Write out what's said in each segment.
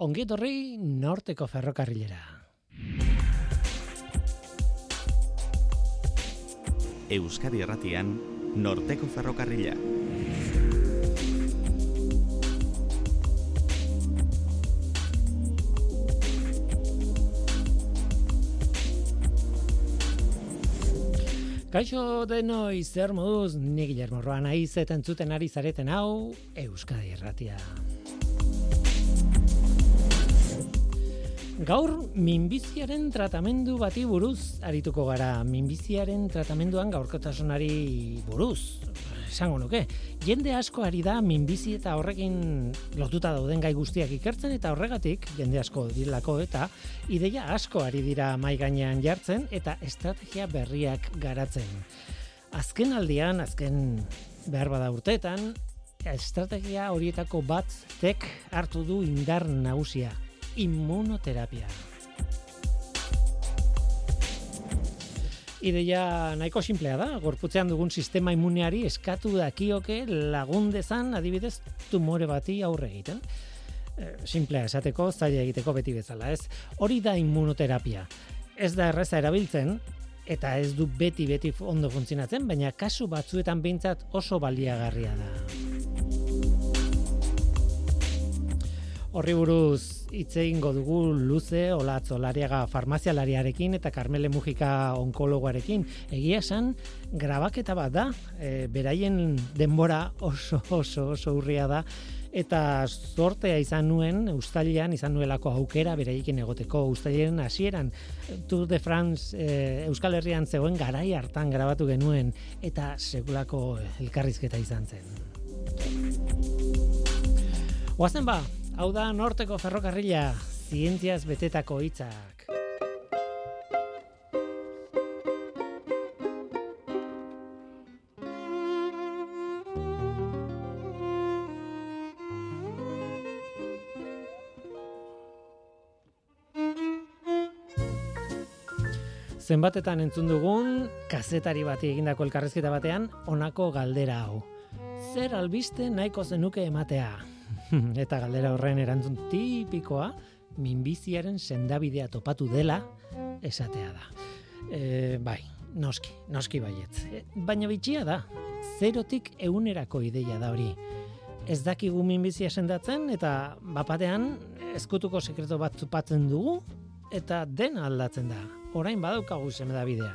Ongi etorri norteko ferrokarrilera. Euskadi Erratian, norteko ferrokarrila. Kaixo denoi zer moduz, ni Guillermo Roa naiz eta entzuten ari zareten hau Euskadi Erratia. Gaur minbiziaren tratamendu bati buruz arituko gara. Minbiziaren tratamenduan gaurkotasunari buruz esango nuke. Jende asko ari da minbizi eta horrekin lotuta dauden gai guztiak ikertzen eta horregatik jende asko dilako eta ideia asko ari dira mai gainean jartzen eta estrategia berriak garatzen. Azken aldian, azken behar bada urteetan, estrategia horietako bat tek hartu du indar nagusia, immunoterapia. Ideia nahiko simplea da, gorputzean dugun sistema immuneari eskatu dakioke lagundezan adibidez tumore bati aurre egiten. E, simplea esateko, zaila egiteko beti bezala, ez? Hori da immunoterapia. Ez da erreza erabiltzen, eta ez du beti-beti ondo funtzionatzen, baina kasu batzuetan behintzat oso baliagarria da. Horri buruz hitz egingo dugu luze olatzo lariaga farmazialariarekin eta Carmele Mujika onkologoarekin. Egia esan, grabaketa bat da, e, beraien denbora oso oso oso urria da, eta zortea izan nuen, ustalian izan nuelako aukera beraiekin egoteko, ustalian hasieran Tour de France e, Euskal Herrian zegoen garai hartan grabatu genuen, eta segulako elkarrizketa izan zen. Oazen ba, Hau da norteko ferrokarrila, zientziaz betetako hitzak. Zenbatetan entzun dugun, kazetari bati egindako elkarrezketa batean, honako galdera hau. Zer albiste nahiko zenuke ematea? eta galdera horren erantzun tipikoa minbiziaren sendabidea topatu dela esatea da. E, bai, noski, noski baietz. E, baina bitxia da, zerotik egunerako ideia da hori. Ez dakigu minbizia sendatzen eta bapatean eskutuko sekreto bat zupatzen dugu eta den aldatzen da. Orain badaukagu seme da bidea.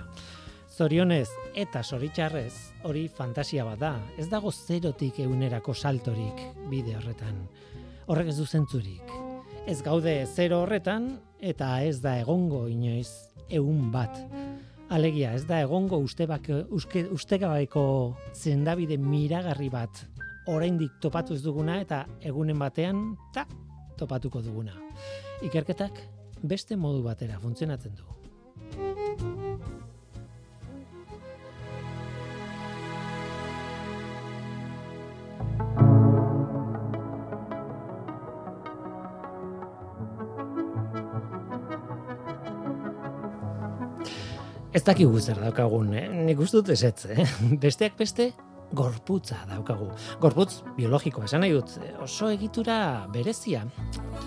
Zorionez eta soritxarrez hori fantasia bat da. Ez dago zerotik egunerako saltorik bide horretan. Horrek ez du zentzurik. Ez gaude zero horretan eta ez da egongo inoiz egun bat. Alegia, ez da egongo ustebak, uste, ustegabaiko zendabide miragarri bat oraindik topatu ez duguna eta egunen batean ta topatuko duguna. Ikerketak beste modu batera funtzionatzen du. Ez dakigu zer daukagun, eh? nik uste dut ezetz, eh? besteak beste gorputza daukagu. Gorputz biologikoa, esan nahi dut, oso egitura berezia.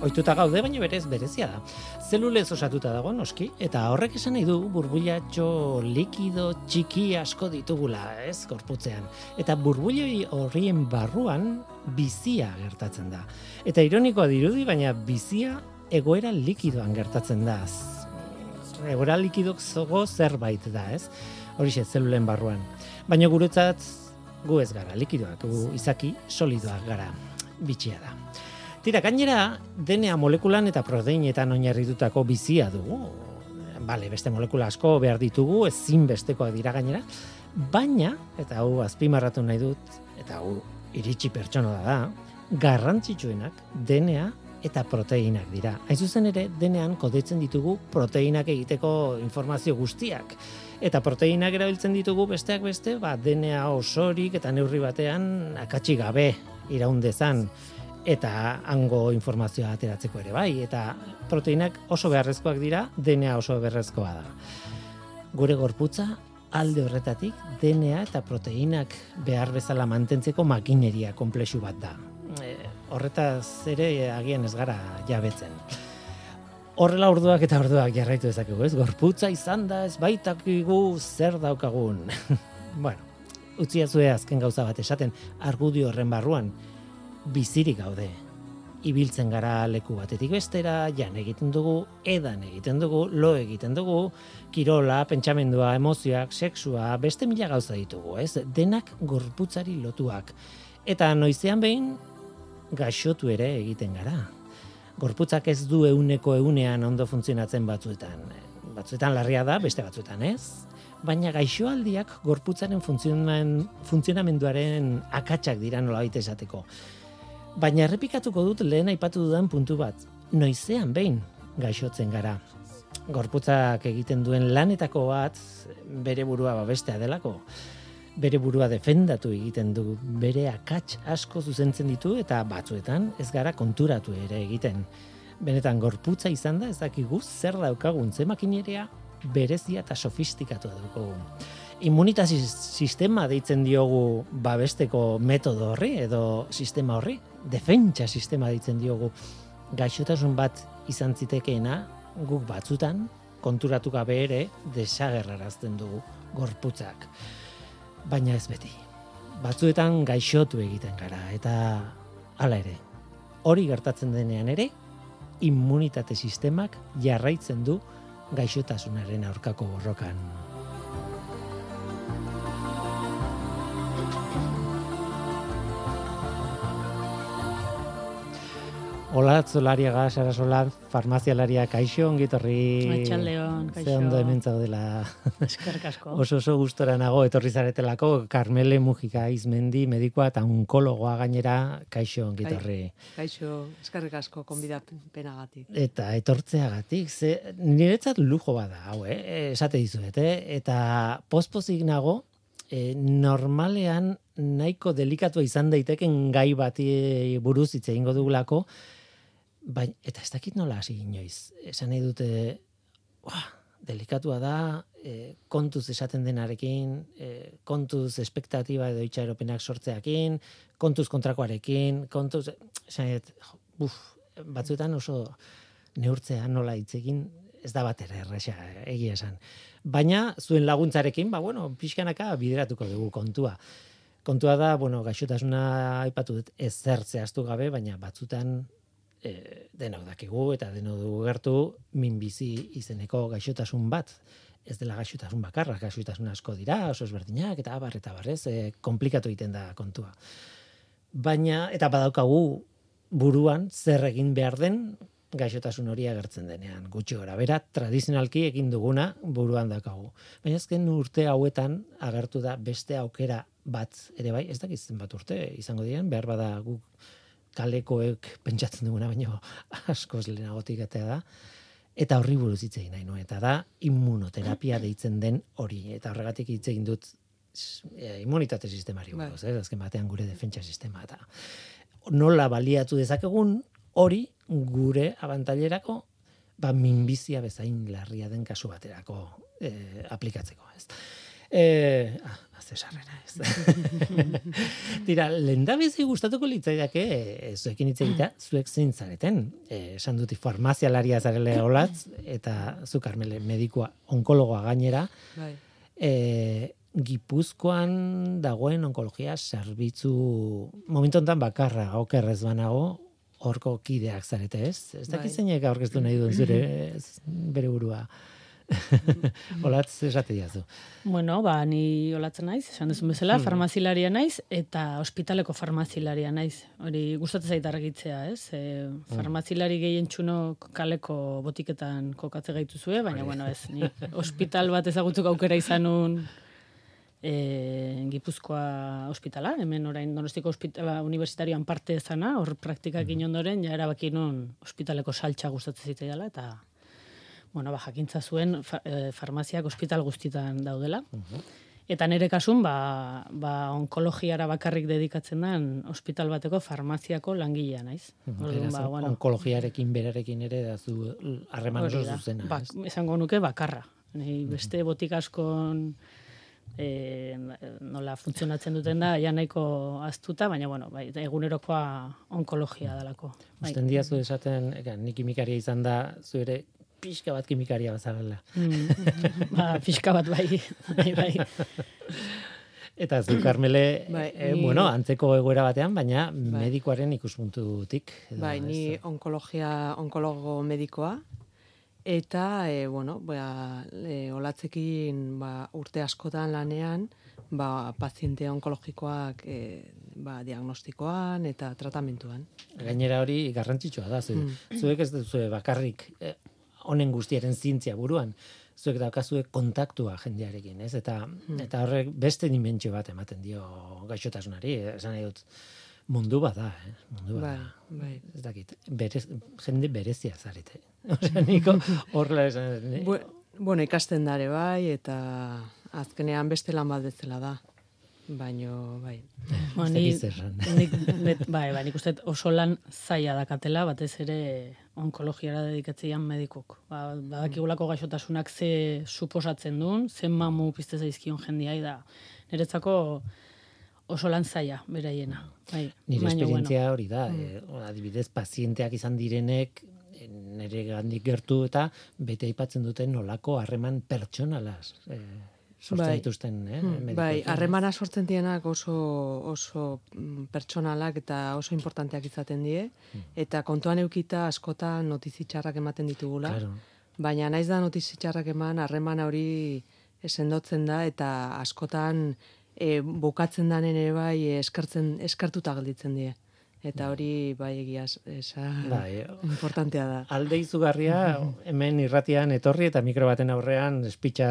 Oituta gaude, baina berez berezia da. Zelulez osatuta dago, noski, eta horrek esan nahi du burbuiatxo likido txiki asko ditugula, ez, gorputzean. Eta burbuioi horrien barruan bizia gertatzen da. Eta ironikoa dirudi, baina bizia egoera likidoan gertatzen da egora likidok zogo zerbait da, ez? Horixe, zelulen barruan. Baina guretzat, gu ez gara, likidoak, gu izaki solidoak gara, bitxia da. Tira, gainera, DNA molekulan eta proteinetan oinarritutako bizia dugu. Bale, beste molekula asko behar ditugu, ezin bestekoak dira gainera. Baina, eta hau azpimarratu nahi dut, eta hau iritsi pertsona da da, garrantzitsuenak DNA eta proteinak dira. Hain zuzen ere, denean kodetzen ditugu proteinak egiteko informazio guztiak. Eta proteinak erabiltzen ditugu besteak beste, ba, DNA osorik eta neurri batean akatsi gabe iraundezan eta hango informazioa ateratzeko ere bai. Eta proteinak oso beharrezkoak dira, DNA oso beharrezkoa da. Gure gorputza alde horretatik DNA eta proteinak behar bezala mantentzeko makineria komplexu bat da. E, horretaz ere agian ez gara jabetzen. Horrela orduak eta orduak jarraitu dezakegu, ez? Gorputza izan da ez baitakigu zer daukagun. bueno, utzi azken gauza bat esaten, argudio horren barruan, bizirik gaude. Ibiltzen gara leku batetik bestera, jan egiten dugu, edan egiten dugu, lo egiten dugu, kirola, pentsamendua, emozioak, sexua, beste mila gauza ditugu, ez? Denak gorputzari lotuak. Eta noizean behin, gaixotu ere egiten gara. Gorputzak ez du euneko eunean ondo funtzionatzen batzuetan. Batzuetan larria da, beste batzuetan ez baina gaixoaldiak gorputzaren funtzionamenduaren akatsak dira nola baita esateko. Baina errepikatuko dut lehen aipatu dudan puntu bat, noizean behin gaixotzen gara. Gorputzak egiten duen lanetako bat bere burua babestea delako. Bere burua defendatu egiten du, bere akats asko zuzentzen ditu eta batzuetan ez gara konturatu ere egiten. Benetan gorputza izan da ez dakigu zer daukagun zemakinerea berezia eta sofistikatu dugu. Immunitasi sistema deitzen diogu babesteko metodo horri edo sistema horri, defentsa sistema deitzen diogu gaixotasun bat izan zitekeena guk batzutan konturatu gabe ere desagerrarazten dugu gorputzak. Baina ez beti. Batzuetan gaixotu egiten gara eta hala ere. Hori gertatzen denean ere immunitate sistemak jarraitzen du gaixotasunaren aurkako borrokan. Hola, Zolaria Gasara Solar, farmazialaria kaixo ongitorri. Atxaldeon, kaixo. Ze ondo hemen zaudela. Eskerrik asko. Oso oso gustora nago etorri zaretelako Carmele Mujika Izmendi medikoa eta onkologoa gainera kaixo ongitorri. Kaixo, eskerrik asko penagatik. Eta etortzeagatik, ze niretzat lujo bada, hau, eh? esate dizuet, eh? eta pospozik nago, eh, normalean nahiko delikatua izan daiteken gai bati buruz hitz egingo dugulako, Baina, eta ez dakit nola hasi inoiz. Esan nahi dute, uah, delikatua da, e, kontuz esaten denarekin, e, kontuz espektatiba edo itxaropenak sortzeakin, kontuz kontrakoarekin, kontuz, esan nahi buf, batzuetan oso neurtzea nola hitzekin ez da batera erresa, egia esan. Baina, zuen laguntzarekin, ba, bueno, pixkanaka bideratuko dugu kontua. Kontua da, bueno, gaixotasuna aipatu dut ez zertzea gabe, baina batzutan e, denok dakigu eta denok dugu gertu minbizi izeneko gaixotasun bat ez dela gaixotasun bakarra, gaixotasun asko dira, oso ezberdinak eta abar eta barrez, e, komplikatu egiten da kontua. Baina, eta badaukagu buruan zer egin behar den gaixotasun hori agertzen denean. Gutxi gora, bera, tradizionalki egin duguna buruan daukagu. Baina ezken urte hauetan agertu da beste aukera bat, ere bai, ez dakitzen bat urte izango diren, behar bada guk kalekoek pentsatzen duguna baino askoz lehenagotik eta da eta horri buruz hitz egin nahi nuen eta da immunoterapia deitzen den hori eta horregatik hitz egin dut e, immunitate sistemari buruz, eh? azken batean gure defentsa sistema eta nola baliatu dezakegun hori gure abantailerako ba minbizia bezain larria den kasu baterako eh, aplikatzeko, ez. Eh, ah, zesarrera ez. Tira, lendabizi gustatuko litzaidake, e, zuekin hitz egitea, zuek zein zareten. E, esan duti farmazialaria zarele olatz, eta zu karmele medikoa onkologoa gainera. Bai. E, Gipuzkoan dagoen onkologia zerbitzu momentu honetan bakarra okerrez banago horko kideak zarete ez? Ez dakiz bai. zeinek aurkeztu nahi duen zure bere burua. Olatz esate diazu. Bueno, ba, ni olatzen naiz, esan duzun bezala, hmm. farmazilaria naiz, eta ospitaleko farmazilaria naiz. Hori gustatzen zait argitzea, ez? E, farmazilari gehien txuno kaleko botiketan kokatze gaitu zuen, baina, bueno, ez, ni ospital bat ezagutzuk aukera izanun e, Gipuzkoa ospitala, hemen orain donostiko ospitala universitarioan parte ezana, hor praktikak mm. ondoren, ja erabaki non ospitaleko saltxa gustatzen ziteidala, eta bueno, ba, jakintza zuen fa, e, farmaziak ospital guztitan daudela. Eta nire kasun, ba, ba, onkologiara bakarrik dedikatzen den ospital bateko farmaziako langilea naiz. Orduan, ba, bueno, onkologiarekin berarekin ere da zu harreman oso zuzena. Ba, esango nuke bakarra. Nei, beste botik askon e, nola funtzionatzen duten da, ja nahiko aztuta, baina bueno, bai, egunerokoa onkologia dalako. Bai. Usten diazu esaten, ega, ni kimikaria izan da, zu ere pixka bat kimikaria bazarela. Mm, ba, pixka bat bai, bai, bai. Eta zu, Carmele, Bai, eh, ni- bueno, antzeko egoera batean, baina medikoaren ikuspuntutik. edo Bai, ez ni da. onkologia, onkologo medikoa, eta, e, bueno, ba, e, olatzekin ba, urte askotan lanean, ba, paziente onkologikoak e, ba, diagnostikoan eta tratamentuan. Gainera hori garrantzitsua da, zu, Mm. zuek ez duzue bakarrik eh, honen guztiaren zientzia buruan, zuek daukazue kontaktua jendearekin, ez? Eta, Mm. eta horrek beste dimentsio bat ematen dio gaixotasunari, esan nahi dut, mundu bat da, eh? mundu bat Bai, da. bai. Ez dakit, berez, jende berezia zarete. Osea, niko horrela esan? Bu, bueno, ikasten dare bai, eta azkenean beste lan bat bezala da. Baino, bai. Ba, ni, nik, net, bai, bai, nik uste oso lan zaila dakatela, batez ere onkologiara dedikatzeian medikok. Ba, badakigulako gaixotasunak ze suposatzen duen, zen mamu pizte zaizkion jendiai da. Niretzako oso lan zaila, beraiena. Bai, Nire esperientzia hori da, eh, adibidez, pazienteak izan direnek, eh, nire gandik gertu eta bete aipatzen duten nolako harreman pertsonalaz eh, sortzen Bai. dituzten. Eh, Hmm, medikuekin. bai, harremana sortzen dienak oso, oso mm, pertsonalak eta oso importanteak izaten die, eta kontuan eukita askotan notizi txarrak ematen ditugula, Claro. baina naiz da notizi txarrak eman, harremana hori sendotzen da, eta askotan e, bukatzen danen ere bai e, eskertzen, eskertuta gelditzen die. Eta hori bai egiaz, esa, Bai, importantea da. alde izugarria hemen irratian etorri eta mikro baten aurrean espitxa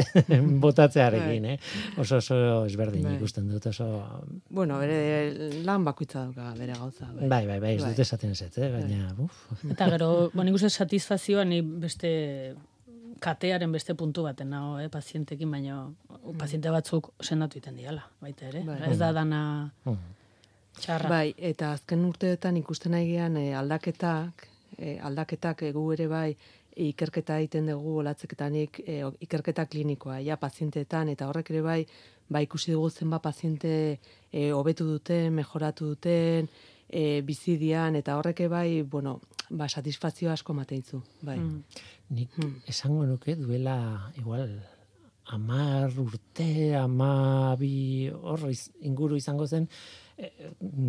botatzearekin, eh? Oso oso ezberdin Bai. ikusten dut, oso... Bueno, bere lan bakoitza dauka bere gauza. Bai. Bai, bai, bai, ez Bai. dut esaten ez, eh? baina, uf, Eta gero, bo, nik uste satisfazioa ni beste katearen beste puntu baten nago, eh, pazientekin, baina paziente batzuk sendatu iten diala, baita ere. Bai. Ez da dana mm. Txarra. Bai, eta azken urteetan ikusten nahi gean e, aldaketak, e, aldaketak egu ere bai ikerketa egiten dugu olatzeketanik e, ikerketa klinikoa, ja pazienteetan, eta horrek ere bai, ba ikusi dugu zenba paziente e, hobetu duten, mejoratu duten, e, bizidian, eta horrek ere bai, bueno, ba, satisfazio asko mateitzu, bai. Mm. Nik Hmm. esango nuke duela igual amar urte, amabi hor iz- inguru izango zen, eh,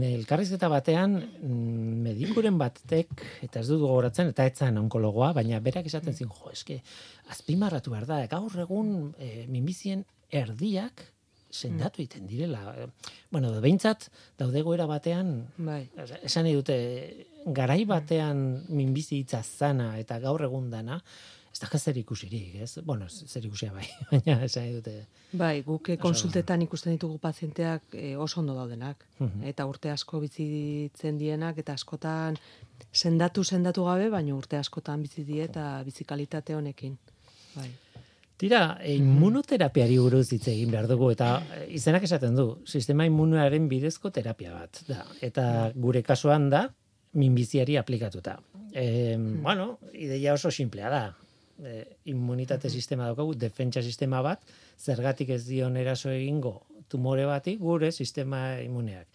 elkarrizketa batean mm, medikuren batek, eta ez dut gogoratzen, eta etzan onkologoa, baina berak esaten zin, jo, eske, azpimarratu behar da, gaur egun e, minbizien erdiak sendatu egiten direla. Bueno, behintzat, daude goera batean, Bai. Esan dute, garai batean minbizi hitza zana eta gaur egun dana, ez da zer ikusirik, ez? Bueno, zer ikusia bai, baina esan dute. Bai, guk eh, konsultetan ikusten ditugu pazienteak eh, oso ondo daudenak. Mhm. Eta urte asko bizitzen dienak, eta askotan sendatu sendatu gabe, baina urte askotan bizi die eta bizikalitate honekin. Bai. Tira, e, immunoterapiari buruz hitz egin behar dugu, eta e, izenak esaten du, sistema immunoaren bidezko terapia bat. Da. Eta gure kasuan da, minbiziari aplikatuta. E, Bueno, ideia oso simplea da. E, immunitate sistema daukagu, defentsa sistema bat, zergatik ez dion eraso egingo tumore bati gure sistema immuneak.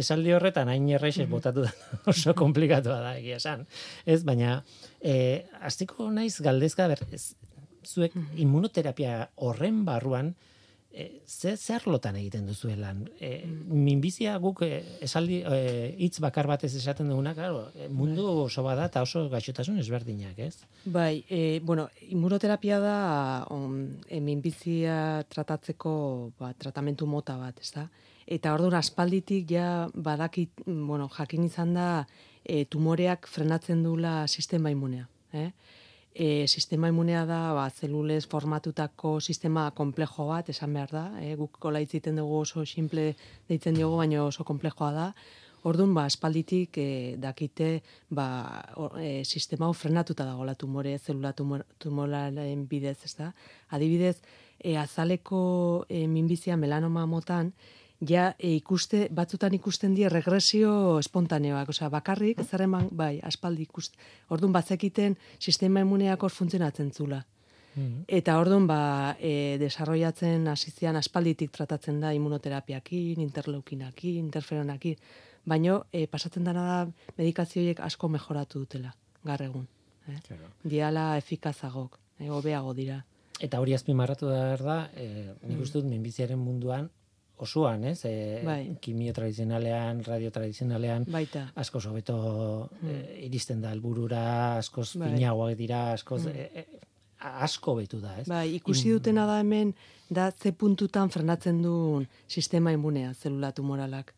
Esaldi horretan hain errexez botatu da oso komplikatua da egia esan. Ez, baina e, hastiko naiz galdezka ber, ez, zuek immunoterapia horren barruan e, ze zer lotan egiten duzuelan. E, minbizia guk e, esaldi e, hitz bakar batez esaten duguna, claro, e, mundu oso bada eta oso gaixotasun ezberdinak, ez? Bai, e, bueno, immunoterapia da on, e, minbizia tratatzeko ba, tratamentu mota bat, ez da? Eta orduan aspalditik ja badakit, mm, bueno, jakin izan da e, tumoreak frenatzen dula sistema immunea. Eh? E, sistema immunea da ba, zelulez formatutako sistema komplejo bat, esan behar da. Eh? Guk kola itziten dugu oso simple deitzen diogu, baina oso komplejoa da. Orduan, ba, espalditik e, dakite ba, o, e, sistema hau frenatuta dagoela tumore, zelula tumor, tumoraren bidez, ez da? Adibidez, e, azaleko e, minbizia melanoma motan, ja e, ikuste, batzutan ikusten die regresio espontaneoak, osea, bakarrik, zer eman, bai, aspaldi ikust, orduan bazekiten sistema immuneak hor funtzionatzen zula. Mhm. Eta orduan, ba, e, desarrollatzen hasizian aspalditik tratatzen da immunoterapiakin, interleukinakin, interferonakin, baino e, pasatzen dana da medikazioiek asko mejoratu dutela, gaur egun. Eh? Claro. Diala efikazagok, e, dira. Eta hori azpimarratu da behar da, e, nik uste dut minbiziaren munduan, osoan, ez? E, Bai. Kimio tradizionalean, radio tradizionalean, Baita. askoz hobeto e, iristen da helburura, askoz Bai. finagoak dira, askoz e, e, asko betu da, ez? Bai, ikusi dutena da hemen, da ze puntutan frenatzen duen sistema immunea, zelula tumoralak.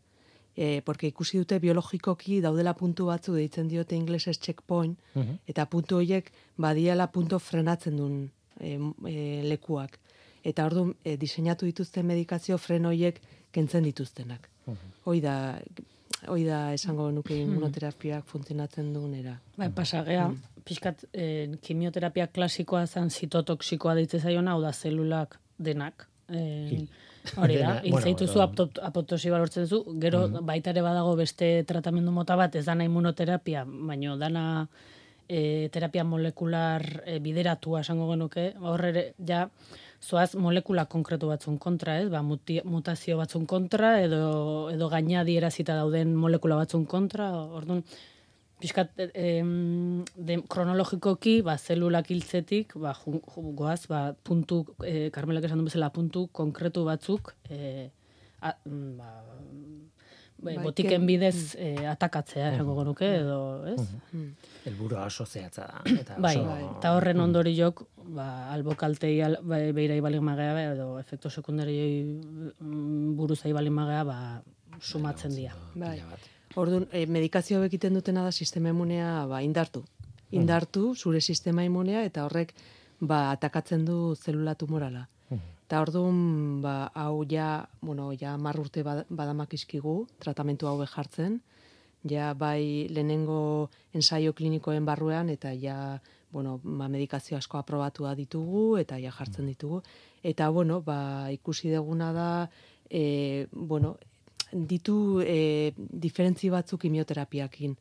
E, porque ikusi dute biologikoki daudela puntu batzu deitzen diote inglesez checkpoint, Mhm. eta puntu horiek badiala punto frenatzen duen e, e, lekuak. Eta orduan e, diseinatu dituzten medikazio fren horiek kentzen dituztenak. Hoi da, hoi da esango nuke immunoterapiak funtzionatzen duenera. Bai, pasagea, pixkat, eh, kimioterapia klasikoa zen zitotoksikoa deitze zaiona, hau da zelulak denak. Eh, hori da, edo- apto- apotosi balortzen zu, gero baita ere badago beste tratamendu mota bat, ez dana immunoterapia, baino dana e, terapia molekular e, bideratua esango genuke, hor ere, ja, zoaz molekula konkretu batzun kontra, ez? Ba, muti, mutazio batzun kontra, edo, edo gaina dierazita dauden molekula batzun kontra, orduan, pixkat, e, de, kronologikoki, ba, zelulak hiltzetik, ba, goaz, ba, puntu, e, Carmelak esan duen bezala, puntu konkretu batzuk, e, a, mm, ba, bai, Bai, botiken ken- bidez e, atakatzea, esango genuke, edo, ez? Helburua oso zehatza da. Eta Bai, oso, eta horren ondoriok, ba, albokaltei al, ba, beirai balin magea, edo efektu sekundarioi mm, buruzai balin magea, ba, sumatzen dira. Bai. Orduan, e, medikazio egiten dutena da sistema immunea ba, indartu. Indartu zure sistema immunea eta horrek ba, atakatzen du zelula tumorala. Eta orduan, ba, hau ja, bueno, ja mar urte bad- badamak izkigu, tratamentu hau jartzen, ja bai lehenengo ensaio klinikoen barruan eta ja bueno, ba, medikazio asko aprobatua ditugu eta ja jartzen ditugu. Eta bueno, ba, ikusi deguna da e, bueno, ditu e, diferentzi batzuk kimioterapiakin.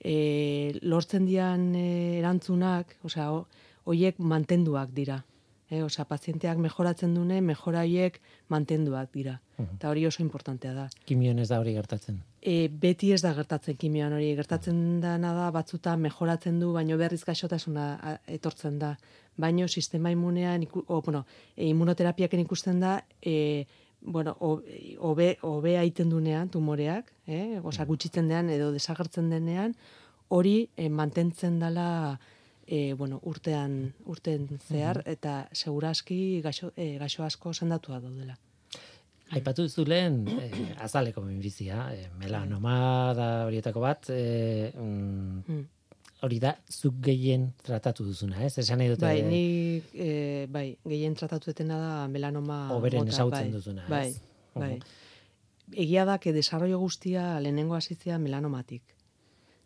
E, lortzen dian e, erantzunak, osea, ho- hoiek mantenduak dira. E, osea, pazienteak mejoratzen dune, mejoraiek mantenduak dira. Eta hori oso importantea da. Kimioen ez da hori gertatzen. E, beti ez da gertatzen kimioan hori, gertatzen dana da batzuta mejoratzen du, baino berriz gaixotasuna etortzen da. Baino sistema immunean, o, bueno, e, immunoterapiaken ikusten da, e, bueno, o- hobe hobe aiten dunean tumoreak, eh? Osa, gutxitzen dean edo desagertzen denean, hori e, mantentzen dela e, bueno, urtean, urten zehar, eta seguraski gaixo, e, gaixo asko sendatua daudela. Aipatu duzu lehen, eh, azaleko minbizia, eh, melanoma da horietako bat, eh, mm, Mm. hori da, zuk gehien tratatu duzuna, ez? Esan nahi dute, Bai, ni e, bai, gehien tratatu etena da melanoma Oberen mota, ezagutzen bai, duzuna, ez? Bai, bai. Egia da, que desarrollo guztia lehenengo hasitzea melanomatik.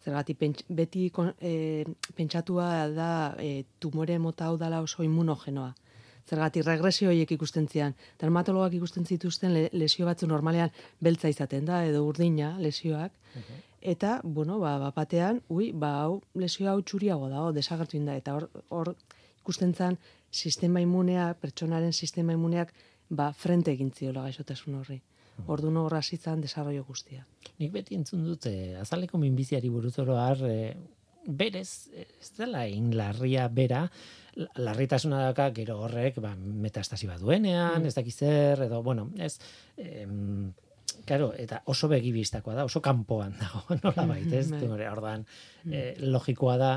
Zergatik, beti e, pentsatua da e, tumore mota hau dala oso immunogenoa. Zergatik, regresio horiek ikusten zian. Dermatologak ikusten zituzten le, lesio batzu normalean beltza izaten da, edo urdina lesioak. Eta, bueno, ba, bapatean, ui, ba, hau, lesio hau txuriago dago, desagertu inda. Eta hor, hor ikusten zan, sistema immunea, pertsonaren sistema immuneak, ba, frente egin ziola gaixotasun horri. Ordu hor hasi zan desarrollo guztia. Nik beti entzun dut, eh, azaleko minbiziari buruz oro har, eh, berez, eh, ez dela inlarria bera, la- larritasuna daka gero horrek ba, metastasi bat duenean, ez dakiz zer, edo, bueno, ez, em, Claro, eta oso begibistakoa da, oso kanpoan dago, nola baita, ez? Bai. Tumore, ordan, eh, logikoa da,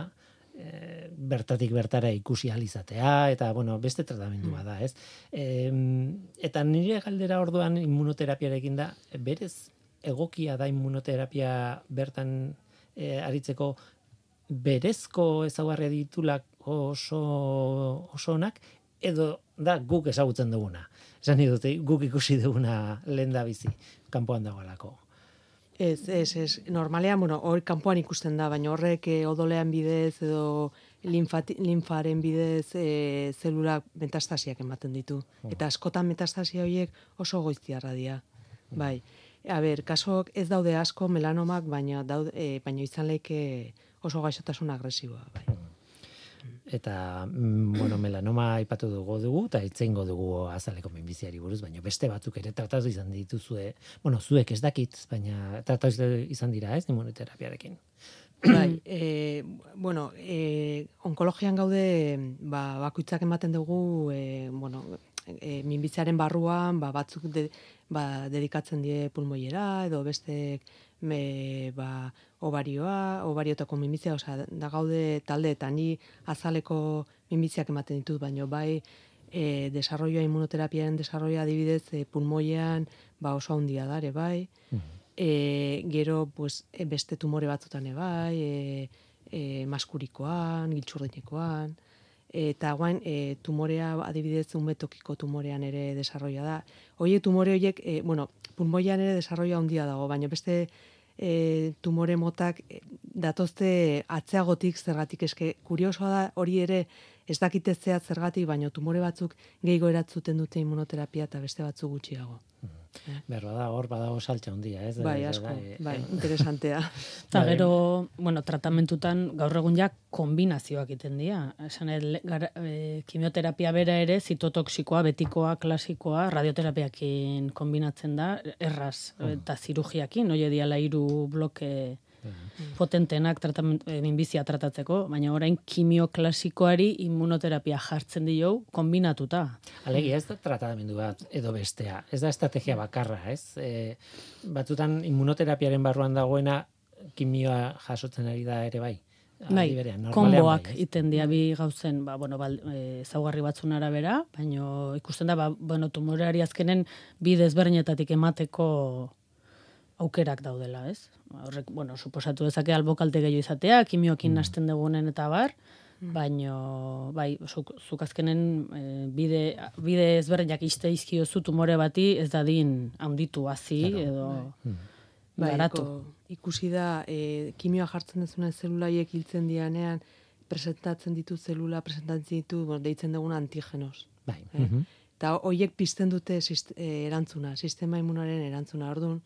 eh, bertatik bertara ikusi alizatea, eta, bueno, beste tratamendua da, ez? Em, eta nire galdera orduan immunoterapiarekin da, berez egokia da immunoterapia bertan eh, aritzeko berezko ezaugarria ditulak oso oso onak edo da guk ezagutzen duguna. Esan dute, guk ikusi duguna lehen da bizi, kanpoan dagoelako. Ez, ez, ez. Normalean, bueno, hor kanpoan ikusten da, baina horrek eh, odolean bidez edo linfati, linfaren bidez e, zelulak metastasiak ematen ditu. Eta askotan metastasia horiek oso goiztiarra dira. Bai. A ber, kasok ez daude asko melanomak, baina daude, e, baina izan leike oso gaixotasun agresiboa, bai. Eta mm, bueno, melanoma aipatu dugu dugu eta itzeingo dugu azaleko minbiziari buruz, baina beste batzuk ere tratatu izan dituzue. Bueno, zuek ez dakit, baina tratatu izan dira, ez, immunoterapiarekin. Bai, e, bueno, e, onkologian gaude, ba, bakoitzak ematen dugu, e, bueno, e, minbitzaren barruan, ba, batzuk de, ba, dedikatzen die pulmoiera, edo beste me, ba, obarioa, obariotako minbizia, osea, da gaude talde eta ni azaleko minbiziak ematen ditut, baino bai, e, desarroioa immunoterapiaren desarroioa adibidez e, pulmoian, ba, oso handia dare, bai, mm e, gero pues, e, beste tumore batzutan ebai, e, e, maskurikoan, giltxurdinekoan, eta guain e, tumorea adibidez unbetokiko tumorean ere desarrolla da. Oie tumore horiek, e, bueno, pulmoian ere desarrolla handia dago, baina beste e, tumore motak e, datozte atzeagotik zergatik eske kuriosoa da hori ere ez dakite zehat zergatik, baina tumore batzuk gehigo eratzuten dute immunoterapia eta beste batzuk gutxiago. Mm. Berro da, hor badago saltza handia, ez? Bai, asko, bai, interesantea. Eta bai. gero, bueno, tratamentutan gaur egun ja kombinazioak iten dira. Esan, e, kimioterapia bera ere, zitotoksikoa, betikoa, klasikoa, radioterapiakin kombinatzen da, erraz, mm. eta zirugiakin, oie diala iru bloke potentenak tratament, e, minbizia tratatzeko, baina orain kimio klasikoari immunoterapia jartzen dio kombinatuta. Alegi, ez da tratamendu bat edo bestea, ez da estrategia bakarra, ez? E, batzutan immunoterapiaren barruan dagoena kimioa jasotzen ari da ere bai. Bai, konboak bai, iten dia bi gauzen, ba, bueno, bal, e, zaugarri batzun arabera, baina ikusten da, ba, bueno, tumoreari azkenen bi desberdinetatik emateko aukerak daudela, ez? Horrek, bueno, suposatu dezake albokalte gehiago izatea, kimioekin mm. nasten dugunen eta bar, mm. baino, bai, zuk, zuk azkenen e, bide, bide ezberdinak iste izkio zu tumore bati ez da din handitu hazi edo bai. Mm. bai, garatu. ikusi da, e, kimioa jartzen dezunen zelulaiek hiltzen dianean, presentatzen ditu zelula, presentatzen ditu, bueno, deitzen dugun antigenos. Bai. Eh? Mm -hmm. Eta hoiek pizten dute sist, e, erantzuna, sistema immunaren erantzuna. Orduan,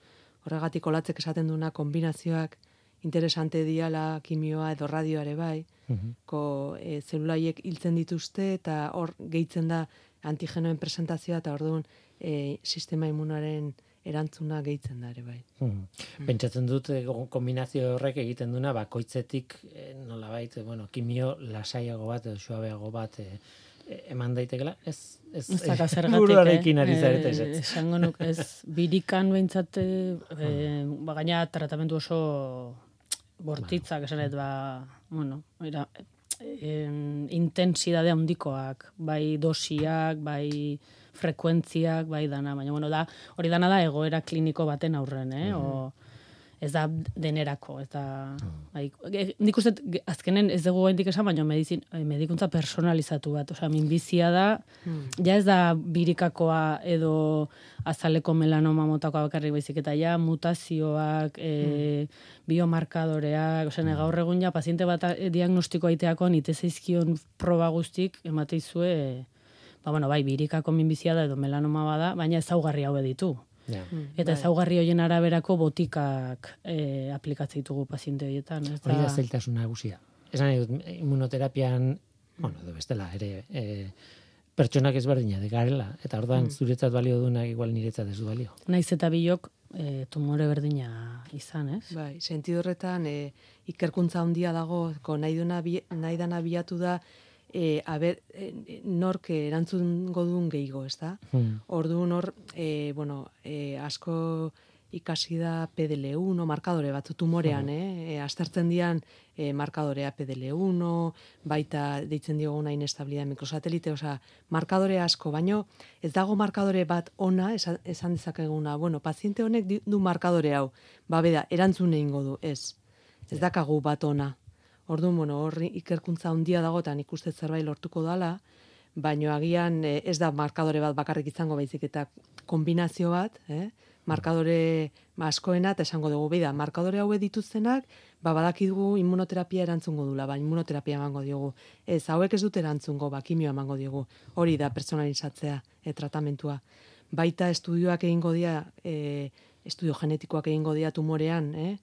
horregatik olatzek esaten duna kombinazioak interesante diala kimioa edo radioare bai, mm ko e, zelulaiek hiltzen dituzte eta hor gehitzen da antigenoen presentazioa eta orduan e, sistema immunaren erantzuna gehitzen da ere bai. Mm. Pentsatzen dut e, kombinazio horrek egiten duna bakoitzetik e, nolabait, bueno, kimio lasaiago bat edo suabeago bat e, eman daitekela, ez ez ez da zergatik ari zarete ez. Esango nuk ez birikan beintzat eh, eh ba gaina tratamendu oso bortitzak esanet ba, bueno, era en, intensidade handikoak, bai dosiak, bai frekuentziak, bai dana, baina bueno, da, hori dana da egoera kliniko baten aurren, eh? O, ez da denerako, ez da... Mm. Bai, e, nik uste, azkenen ez dugu gaindik esan, baina medizin, eh, medikuntza personalizatu bat, osea, minbizia da, mm. ja ez da birikakoa edo azaleko melanoma motakoa bakarrik baizik, eta ja mutazioak, e, mm. biomarkadoreak, osea, mm. gaur egun ja, paziente bat eh, diagnostiko aiteako, nite zeizkion proba guztik, emateizue, ba, bueno, bai, birikako minbizia da edo melanoma bada, baina ezaugarri hau ditu. Ja. Mm, eta bai. ezaugarri hoien araberako botikak e, aplikatzen ditugu paziente horietan. Hori da zeltasun nagusia. Esan edut, immunoterapian, bueno, edo bestela, ere, e, pertsonak ezberdina de garela, eta orduan mm. zuretzat balio duenak igual niretzat ez du balio. Naiz eta bilok e, tumore berdina izan, ez? Bai, sentidu horretan, e, ikerkuntza handia dago, ko nahi, duna, nahi dana bilatu da, e, aber, e, nork erantzun godun gehigo, ez da? Hmm. Ordu nor, e, bueno, e, asko ikasi da PDL1, markadore batzu tumorean, hmm. eh? E, astartzen dian e, markadorea PDL1, baita deitzen diogu nahi inestabilidad mikrosatelite, osea, markadore asko, baino ez dago markadore bat ona, esan, esan dezakeguna, bueno, paziente honek du markadore hau, ba beda, erantzun egingo du, ez. Ez dakagu bat ona. Orduan, bueno, horri ikerkuntza handia dago eta ikuste zerbait lortuko dala, baino agian eh, ez da markadore bat bakarrik izango baizik eta kombinazio bat, eh? markadore askoena eta esango dugu bida, markadore haue dituztenak, ba badakigu immunoterapia erantzungo dula, ba immunoterapia emango diogu. Ez, hauek ez dute erantzungo, ba kimio emango diogu. Hori da personalizatzea e tratamentua. Baita estudioak egingo dira, e, estudio genetikoak egingo dira tumorean, eh?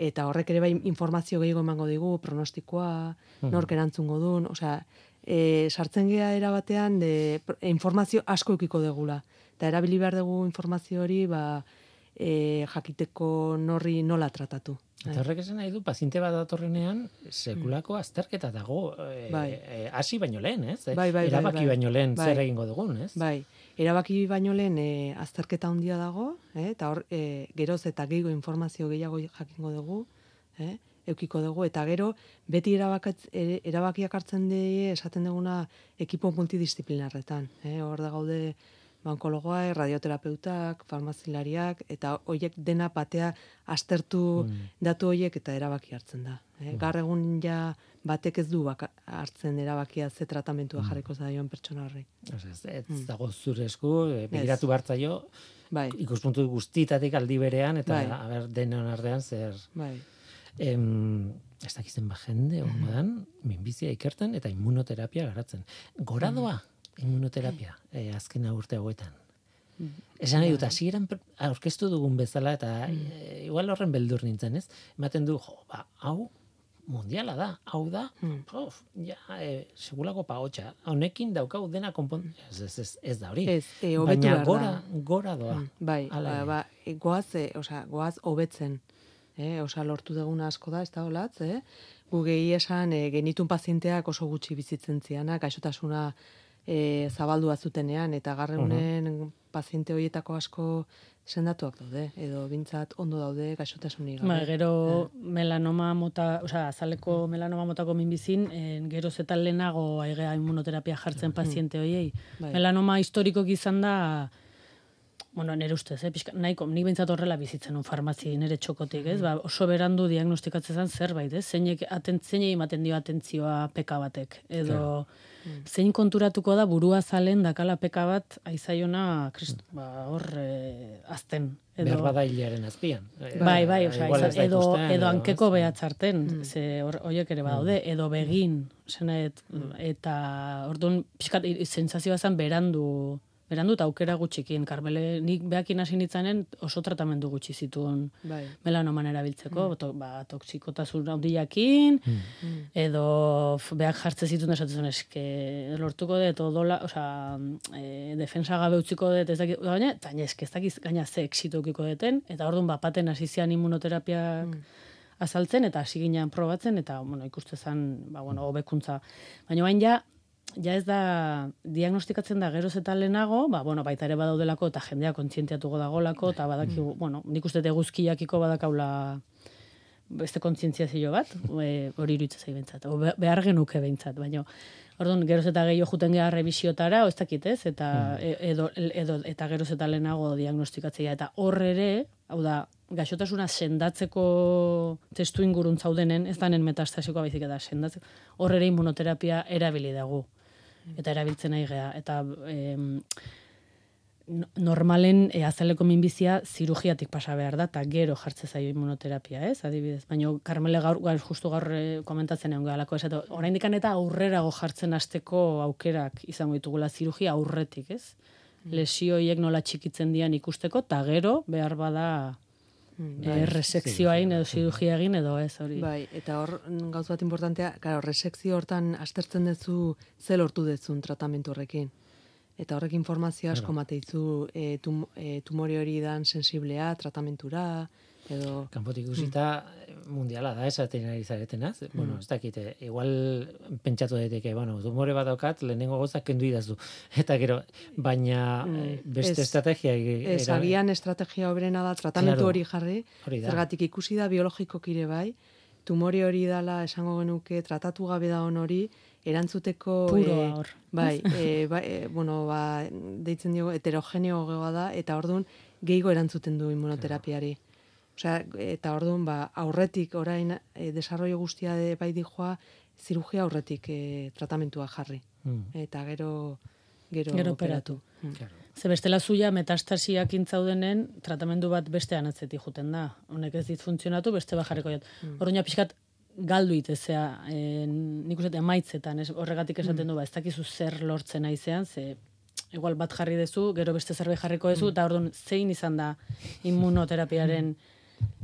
Eta horrek ere bai informazio gehiago emango digu, pronostikoa, nork erantzungo duen, osea, e, sartzen gea era batean de informazio asko ukiko degula. Eta erabili behar dugu informazio hori, ba, e, jakiteko norri nola tratatu. Eta horrek esan nahi du, paziente bat datorrenean, sekulako azterketa dago, e, Bai. e, hasi baino lehen, ez? Bai, bai, bai, Erabaki bai. baino lehen Bai. zer egingo dugun, ez? Bai, erabaki baino lehen e, azterketa handia dago, eh, eta hor e, geroz eta gehiago informazio gehiago jakingo dugu, eh, eukiko dugu, eta gero beti erabakatz, ere- erabakiak hartzen die esaten duguna ekipo multidisciplinarretan. Eh, hor da gaude bankologoa, radioterapeutak, farmazilariak, eta hoiek dena batea aztertu datu hoiek eta erabaki hartzen da. Eh, Gaur egun ja batek ez du baka, hartzen erabakia ze tratamentua jarriko zaion pertsona horri. Ez, ez Mm. dago zure esku, e, begiratu bartzaio, Bai, ikuspuntu guztitatik aldi berean, eta Bai. a ber, denon artean zer... bai. Em, ez dakizen ba jende, dan, minbizia ikerten eta immunoterapia garatzen. Gora doa immunoterapia, e, azken urte hauetan. Esan nahi dut, hasieran pre- aurkeztu dugun bezala, eta e, igual horren beldur nintzen, ez? Ematen du, jo, ba, hau mundiala da, hau da, Mm. pof, ja, e, segulako pagotxa, honekin daukau dena konpon... Ez, ez, ez, ez da hori. Ez, e, Baina gora, da. gora doa. Mm, Bai, Hala ba, ba, e, goaz, e, osea, goaz hobetzen. Eh, osea, lortu duguna asko da, ez da olatz, eh? Gu gehi esan, e, genitun pazienteak oso gutxi bizitzen zianak, gaixotasuna e, zabaldua zutenean, eta garreunen paziente horietako asko sendatuak daude, edo bintzat ondo daude gaixotasunik gabe. Ba, gero melanoma mota, osea, azaleko melanoma motako minbizin, en, geroz eta lehenago aigea immunoterapia jartzen paziente hoiei. Bai. Melanoma historiko izan da, bueno, nire ustez, eh, pixka, nahiko, nik behintzat horrela bizitzen un farmazi nire txokotik, ez? Ba, oso berandu diagnostikatzen zen zerbait, ez? Zeinek atentzeinei ematen dio atentzioa peka batek, edo zein konturatuko da burua zalen dakala peka bat aizaiona krist, ba, hor eh, azten. Behar bada hilaren azpian. E, Bai, bai, ez da edo, ikusten, edo hankeko ez? behatzarten, ze hor, horiek ere badaude, edo begin, zenet, eta orduan, pixkat, sentsazioa zen berandu, berandu eta aukera gutxikin, Karmele, nik behakin hasi nitzanen oso tratamendu gutxi zituen Bai. melanoman erabiltzeko, to, ba, toksikotasun handiakin, edo f- behak jartze zituen esatzen eske lortuko dut, odola, osea, e, defensa gabe utziko dut, ez dakit, baina, eta gaina eske ez dakiz gaina ze exitu ukiko deten, eta orduan bapaten hasi zian immunoterapiak azaltzen, eta hasi ginean probatzen, eta, bueno, ikuste zen, ba, bueno, hobekuntza. Baina bain ja, ja ez da diagnostikatzen da geroz eta lehenago, ba, bueno, baita ere badaudelako eta jendea kontzientiatuko dagolako, eta badakigu, bueno, nik uste eguzkiakiko badakaula beste kontzientziazio bat, e, hori iruditzen zai behintzat, o be- behar genuke behintzat, baina Orduan, geroz eta gehiago juten geha revisiotara, ez dakit ez, eta, e- edo, edo, eta geroz eta lehenago diagnostikatzea. Eta hor ere, hau da, gaixotasuna sendatzeko testu ingurun zaudenen, ez danen metastasikoa baizik eta sendatzeko, hor ere immunoterapia erabili dugu. Eta erabiltzen nahi geha. Eta em, no- normalen e, azaleko minbizia zirugiatik pasa behar da, eta gero jartze zaio immunoterapia, ez, adibidez. Baina Carmele gaur, gaur justu gaur eh, komentatzen egon galako, ez, eta oraindik eta aurrerago jartzen hasteko aukerak izango ditugula zirugia aurretik, ez? Lesioiek nola txikitzen dian ikusteko, eta gero behar bada Mm, eh, resekzioa egin edo zirugia egin edo ez hori. Bai, eta hor gauz bat importantea, claro, resekzio hortan aztertzen duzu ze lortu dezun tratamentu horrekin. Eta horrek informazio asko mateizu e, tum, e, tumore hori dan sensiblea, tratamentura, edo... Kanpotik ikusita mundiala da esaten ari zaretena. ze- Bueno, ez dakite, igual pentsatu daiteke, bueno, tumore bat daukat, lehenengo gozak kendu idazu. Eta gero, baina eh, beste ez- estrategia Ez, agian estrategia hoberena da tratamentu Claro. hori jarri, Hori da. zergatik ikusi da biologikoki ere bai, tumore hori dala esango genuke tratatu gabe da on hori, erantzuteko... Puroa eh, hor. Bai, e, ba, e, bueno, ba, deitzen diogu, heterogeneo da, eta orduan gehigo erantzuten du immunoterapiari. Osea, eta orduan, ba, aurretik, orain, e, desarrollo guztia de bai dijoa, zirugia aurretik e, tratamentua jarri. Mm, Eta gero, gero, Gero operatu. Mm. claro. Ze bestela zuia metastasiak intzaudenen tratamendu bat bestean atzetik juten da. Honek ez dit funtzionatu, beste bat jarriko jat. Horren ja pixkat galdu itezea, e, nik uste emaitzetan, ez, horregatik esaten du, ba, ez dakizu zer lortzen aizean, ze igual bat jarri dezu, gero beste zerbait jarriko dezu, eta orduan zein izan da immunoterapiaren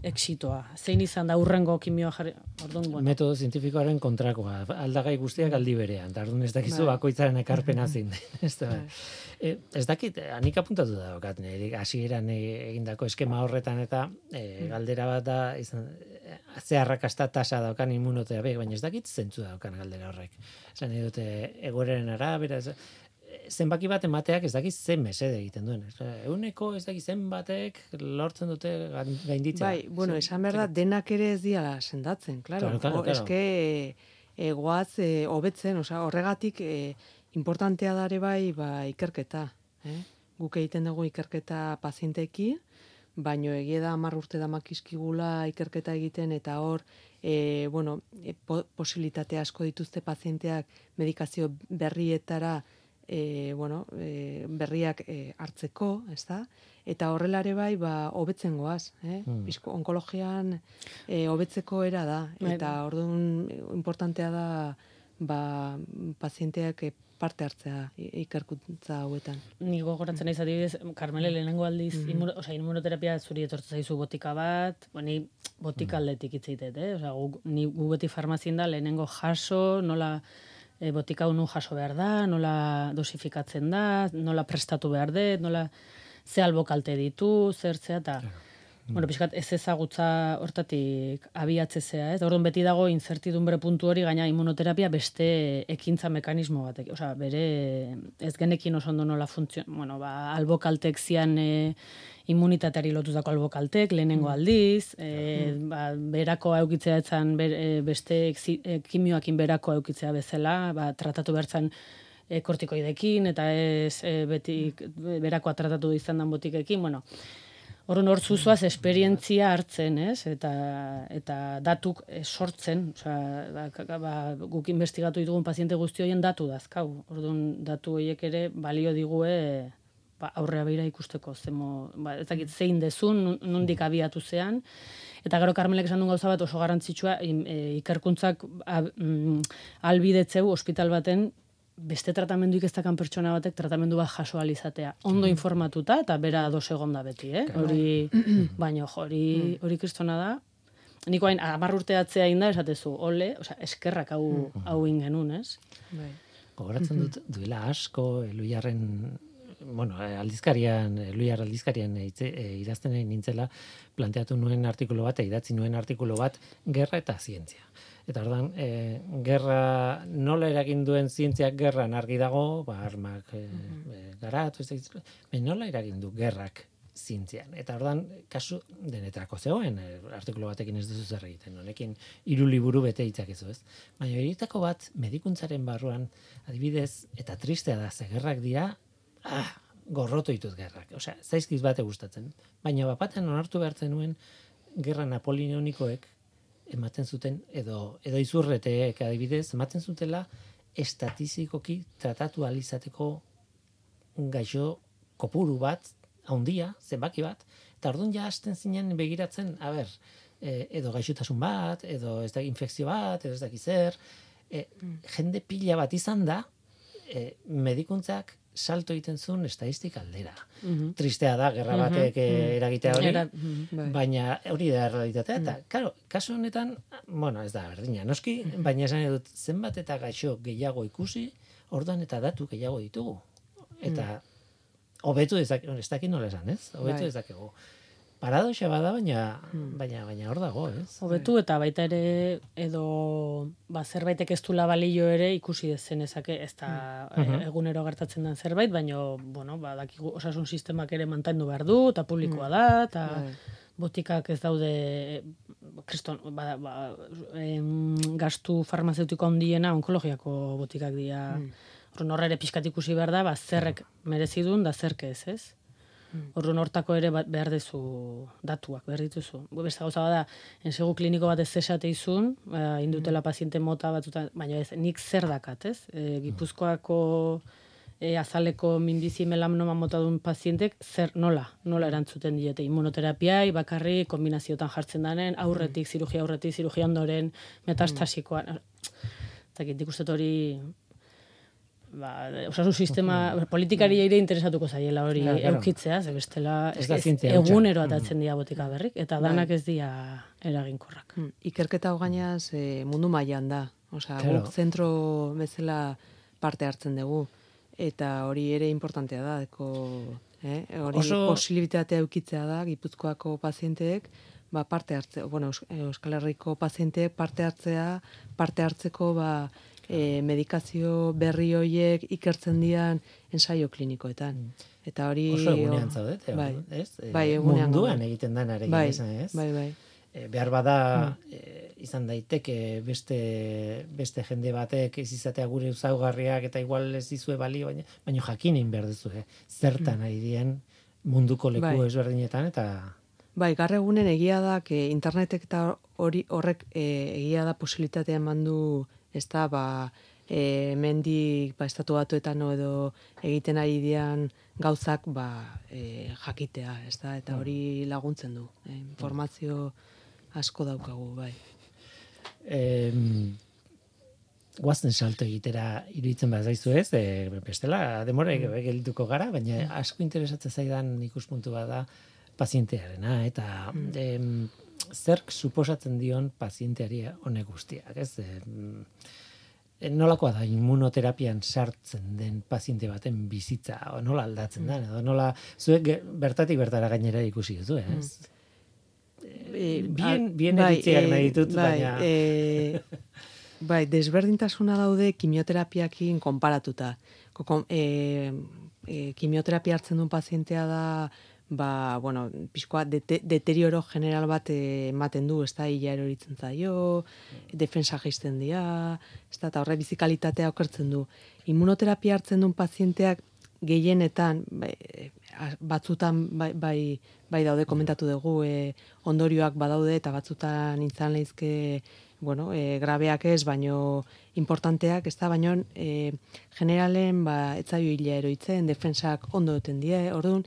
exitoa? Zein izan da urrengo kimioa jarri? Orduan, bueno. Metodo zientifikoaren kontrakoa, aldagai guztiak aldi berean, eta orduan ez dakizu Bai. bakoitzaren ekarpena zin. ez, da, Bai. e, ez dakit, anik apuntatu da nire hasieran e- egindako eskema horretan eta e, galdera bat da, izan, e, ze arrakasta tasa daukan immunoterapia, baina ez dakit zentzu daukan galdera horrek. Esan nahi dute, egoeraren arabera, zenbaki bat emateak ez dakit zen mesede egiten duen. Euneko ez dakit zenbatek lortzen dute gain- gainditzea. Bai, bueno, Zen- esan behar da, denak ere ez diala sendatzen, claro. Claro, claro, claro. eske, e, goaz, e, hobetzen, osea, horregatik, e, importantea dare bai, ba, ikerketa. Eh? Guk egiten dugu ikerketa pazienteekin, baino egia da hamar urte damakizkigula ikerketa egiten eta hor e, bueno, e, po, posibilitate asko dituzte pazienteak medikazio berrietara e, bueno, e, berriak e, hartzeko, ez da? Eta horrela ere bai, ba, hobetzen goaz, eh? Mm. Bizko, onkologian e, hobetzeko era da. Bai. Eta orduan e, importantea da ba, pazienteak e, parte hartzea ikerkuntza hauetan. Ni gogoratzen naiz adibidez, Carmele lehenengo aldiz, Mhm. immuno, osea, immunoterapia zuri etortzen zaizu botika bat, bueno, ni botika Mhm. aldetik hitz egiten, eh? Osea, gu, ni gu beti farmazien da lehenengo jaso, nola e, botika unu jaso behar da, nola dosifikatzen da, nola prestatu behar dut, nola ze albokalte ditu, zertzea eta Bueno, pixkat ez ezagutza hortatik abiatzezea, ez? Orduan beti dago incertidumbre puntu hori gaina immunoterapia beste ekintza mekanismo batek. Osea, bere ez genekin oso ondo nola funtzio, bueno, ba albokaltek zian e, immunitateari lotutako albokaltek lehenengo aldiz, e, ba, berako aukitzea etzan ber, e, beste e, kimioakin berako aukitzea bezala, ba, tratatu bertzan e, kortikoidekin eta ez e, beti berakoa tratatu izan dan botikekin, bueno, Horren hor zuzuaz esperientzia hartzen, ez? Eta, eta datuk eh, sortzen, osea, ba, ka- ba, guk investigatu ditugun paziente guzti horien datu dazkau. Orduan datu horiek ere balio digue ba, aurrea beira ikusteko zemo, ba, ez dakit zein dezun, nundik abiatu zean. Eta gero Carmelek esan duen gauza bat oso garrantzitsua, im- e, ikerkuntzak mm, albidetzeu ospital baten beste tratamenduik ez dakan pertsona batek tratamendu bat jaso izatea. Ondo informatuta eta bera ados egon da beti, eh? Hori, baino, hori, hori kristona da. Niko hain, amar urte atzea inda, esatezu, ole, osea, eskerrak hau, hau ingenun, ez? Bai. Gogoratzen dut duela asko Eluiarren bueno, eh, aldizkarian, Eluiar aldizkarian itze, e, idazten ari nintzela planteatu nuen artikulu bat, e, idatzi nuen artikulu bat, gerra eta zientzia. Eta ordan, e, gerra nola eragin duen zientziak gerran argi dago, ba, armak e, e, garatu, ez baina nola eragin du gerrak zientzian. Eta ordan, kasu denetarako zegoen, e, artikulu batekin ez duzu zer egiten, honekin hiru liburu bete itzakezu, ez? Baina horietako bat, medikuntzaren barruan, adibidez, eta tristea da, ze gerrak dira, ah, gorroto ditut gerrak. Osea, zaizkiz bate gustatzen. Baina bapaten onartu behartzen nuen, gerra napoleonikoek ematen zuten, edo, edo izurreteek adibidez, ematen zutela estatistikoki tratatu alizateko gaixo kopuru bat, haundia, zenbaki bat, eta orduan ja hasten zinen begiratzen, a ber, e, edo gaixotasun bat, edo ez da infekzio bat, edo ez da zer, e, jende pila bat izan da, e, medikuntzak salto egiten zuen estadistika aldera. Tristea da, gerra batek eh, eragitea hori, Era- mhm. Bai. baina hori da realitatea, eta, karo, kasu honetan, bueno, ez da, berdina, noski, baina esan dut, zenbat eta gaixo gehiago ikusi, orduan eta datu gehiago ditugu. Eta, hobetu dezakegu, ez dakit nola esan, ez? Hobetu Bai. dezakegu. Paradoxa bada, baina, baina, baina hor dago, ez? Hobetu eta baita ere edo ba, zerbaitek ez dula balio ere ikusi zenezake ez da Mhm. e- egunero gertatzen den zerbait, baino bueno, ba, dakigu osasun sistemak ere mantendu behar du eta publikoa da eta Bai. botikak ez daude kriston ba, ba, em, gastu farmazeutiko handiena onkologiako botikak dira. Mm. Horren ere pixkat ikusi behar da, ba, zerrek merezi duen da zerk ez, ez? Orduan hortako ere bat behar dezu datuak, behar dituzu. Beste gauza bada, ensegu kliniko bat ez zesate izun, ba, indutela paziente mota batzutan, baina ez, nik zer dakat, ez? E, Gipuzkoako e, azaleko minbizi melanoma mota duen pazientek, zer nola, nola erantzuten diete, immunoterapiai, bakarri, kombinaziotan jartzen danen, aurretik, zirugia aurretik, zirugia ondoren, metastasikoan. Zakit, nik uste dut hori ba, osasun sistema, politikari ere interesatuko zaiela hori Claro, claro. eukitzea, ze bestela Ez da ez- egunero atatzen dira botika berrik, eta danak Bai. ez dira eraginkorrak. Mm, Ikerketa hau gainaz e, mundu mailan da. Osea, Claro. guk zentro bezala parte hartzen dugu. Eta hori ere importantea da, deko, eh? hori Oso- posibilitatea eukitzea da, Gipuzkoako pazienteek, ba, parte hartze, bueno, Eus- Euskal Herriko pazienteek parte hartzea, parte hartzeko ba, e, medikazio berri hoiek ikertzen dian ensaio klinikoetan. Eta hori... Oso egunean zaudet, bai, ez? E, bai, egunean munduan gaude. egiten den arekin, bai, esan, ez? bai, bai. E, behar bada e, izan daiteke beste beste jende batek ez izatea gure ezaugarriak eta igual ez dizue balio baina baina jakinin behar duzu eh? zertan ari dien munduko leku Bai. ezberdinetan eta Bai, gaur egunen egia da, que internetek eta hori horrek e, egia da posibilitatea eman du, ez da, ba, e, mendik, ba, estatu batuetan edo egiten ari dian gauzak, ba, e, jakitea, ez da, eta hori laguntzen du. E, informazio asko daukagu, bai. em, guazen salto egitera iruditzen bat zaizu ez, e, bestela demora mm. geldituko gara, baina asko interesatzen zaidan ikuspuntu bada pazientearena, eta em, zerk suposatzen dion pazienteari honek guztiak, ez? E, nolakoa da immunoterapian sartzen den paziente baten bizitza, o nola aldatzen da, edo nola, zuek bertatik bertara gainera ikusi duzu, ez? E, bien- bien eritziak e, nahi ditut, bai, baina- E, bai, desberdintasuna daude kimioterapiakin konparatuta. Ko, e, e, kimioterapia hartzen duen pazientea da ba, bueno, pixkoa dete, deterioro general bat ematen du, ez da, hila eroritzen zaio, defensa geisten dira, ez da, eta horre bizikalitatea okertzen du. Immunoterapia hartzen duen pazienteak gehienetan, bai, eh, batzutan bai, bai, bai daude komentatu dugu, e, ondorioak badaude eta batzutan izan leizke bueno, e, grabeak ez, baino importanteak, ez da, baino e, generalen ba, etzaio hila eroitzen, defensak ondo duten die, orduan,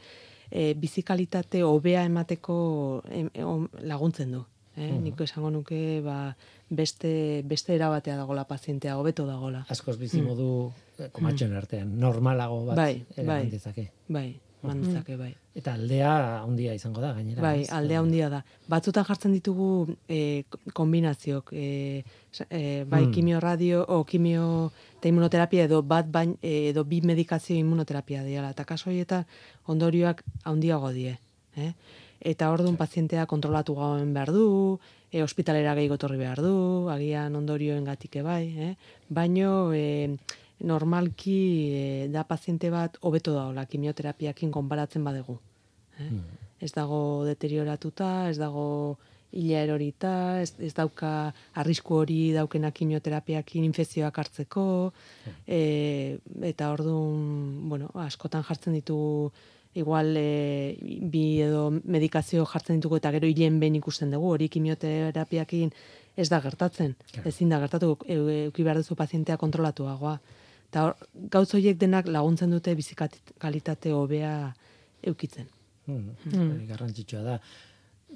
e, bizikalitate hobea emateko em, em, laguntzen du. Eh? Nik esango nuke ba, beste, beste erabatea dagola pazientea, hobeto dagola. askoz bizi modu mm. komatxoen artean, normalago bat Bai, bai. mantentzake. Bai, mantzake, bai. Eta aldea handia izango da, gainera. Bai, ez? aldea handia da. Batzutan jartzen ditugu e, kombinaziok, e, e, bai Mm. kimio radio, o kimio eta immunoterapia edo bat bain, edo bi medikazio immunoterapia diala. Eta kaso horietan ondorioak handiago die. Eh? Eta orduan pazientea kontrolatu gauen behar du, e, ospitalera gehi gotorri behar du, agian ondorioen gatike bai, eh? baino e, normalki e, da paziente bat hobeto daola kimioterapiakin konparatzen badegu. Eh? Ez dago deterioratuta, ez dago hila erorita, ez, ez dauka arrisku hori daukena kimioterapiakin infekzioak hartzeko, e, eta orduan, bueno, askotan jartzen ditu igual e, bi edo medikazio jartzen ditugu eta gero hilen behin ikusten dugu, hori kimioterapiakin ez da gertatzen. Ezin da gertatu, eu- euki behar duzu pazientea kontrolatuagoa. Eta hor, gauz horiek denak laguntzen dute bizikalitate hobea eukitzen. Mm, hori garrantzitsua da.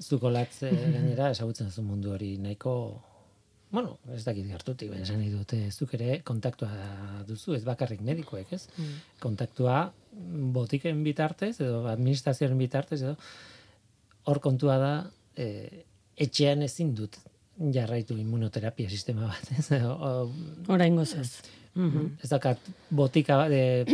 Zuko latz eh, gainera ezagutzen zu mundu hori nahiko bueno, ez dakit gertutik, baina esan dute, zuk ere kontaktua duzu, ez bakarrik medikoek, ez? Kontaktua botiken bitartez, edo administrazioaren bitartez, edo hor kontua da, e, etxean ezin dut jarraitu immunoterapia sistema bat, ez? O, Oraingoz ez. Ez dakat botika bat, e,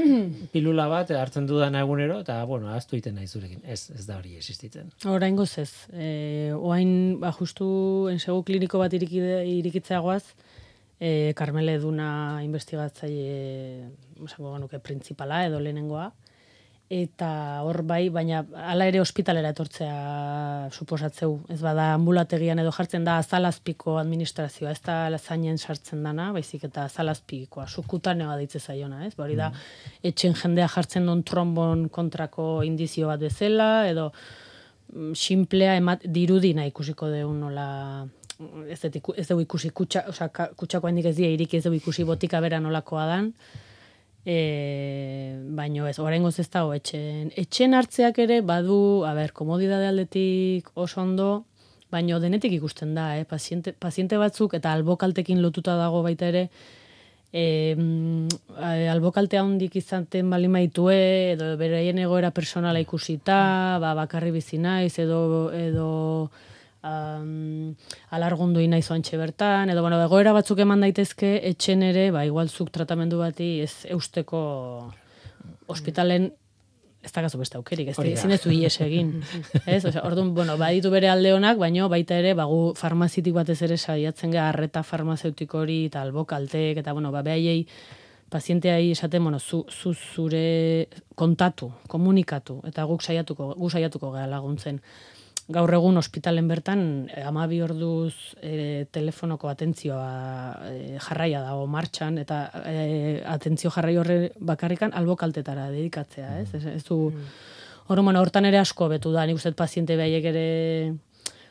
pilula bat hartzen dudan egunero, eta, bueno, aztu iten nahi zurekin. Ez, ez da hori existitzen. Oraingoz ez. E, oain, ba, justu ensegu kliniko bat irikide, irikitzeagoaz, e, Carmele Duna investigatzaile, esango genuke, printzipala edo lehenengoa, eta hor bai, baina hala ere ospitalera etortzea suposatzeu. Ez bada ambulategian edo jartzen da azalazpiko administrazioa, ez da zainen sartzen dana, baizik eta azalazpikoa, sukutaneoa ditze zaiona, ez? Ba, Hori da, etxen jendea jartzen duen trombon kontrako indizio bat bezala, edo mm, simplea emat, dirudina ikusiko deun nola ez dut ez dugu ikusi kutsa, ka- kutsako handik ez die irik ez dugu ikusi botika bera nolakoa dan. E, baino ez, oraingoz ez dago etxen. Etxen hartzeak ere badu, a ber, komodidade aldetik oso ondo, baino denetik ikusten da, eh? paziente, paziente batzuk eta albokaltekin lotuta dago baita ere, e, albokaltea handik izaten bali maitue, edo beraien egoera personala ikusita, ba, bakarri bizi naiz, edo, edo um, alargundu inaiz oantxe bertan, edo, bueno, egoera batzuk eman daitezke, etxen ere, ba, igual zuk tratamendu bati ez eusteko ospitalen ez da beste aukerik, ez ezin ez ies egin. ez? Osea, orduan, bueno, baditu bere alde honak, baino baita ere, bagu farmazitik batez ere saiatzen gara arreta farmazeutiko hori, eta albokaltek, eta bueno, ba, behaiei pazienteai esaten, bueno, zu, zu zure kontatu, komunikatu, eta guk saiatuko, gu saiatuko gara laguntzen. Gaur egun ospitalen bertan, eh, amabi orduz e, telefonoko atentzioa e, jarraia dago martxan, eta e, atentzio jarrai horre bakarrikan albokaltetara dedikatzea, ez? Ez, ez du, Hor, bueno, hortan ere asko betu da, nik uste paziente behaiek ere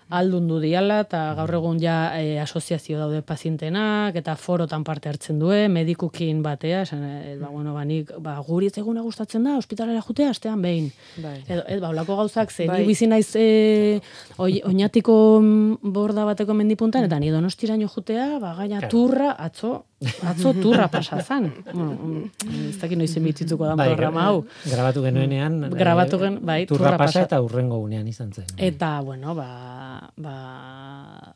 aldundu diala, eta gaur egun ja e, asoziazio daude pazientenak, eta forotan parte hartzen due, medikukin batea, esan, e, ba, bueno, ba, nik, ba, guri ez eguna gustatzen da, ospitalera jutea, astean behin. Bai. Edo, ez, ba, olako gauzak, ze, Bai. ni bizi naiz e, oi, oinatiko borda bateko mendipuntan, eta ni donostiraino jutea, ba, gaina Claro. turra, atzo, atzo turra pasa zan. bueno, mm, ez dakit noiz emitituko da Bai, programa hau. grabatu genuenean eh, Grabatu gen- bai, turra turra pasa pasa. eta urrengo unean izan zen. Eta, bueno, ba, ba,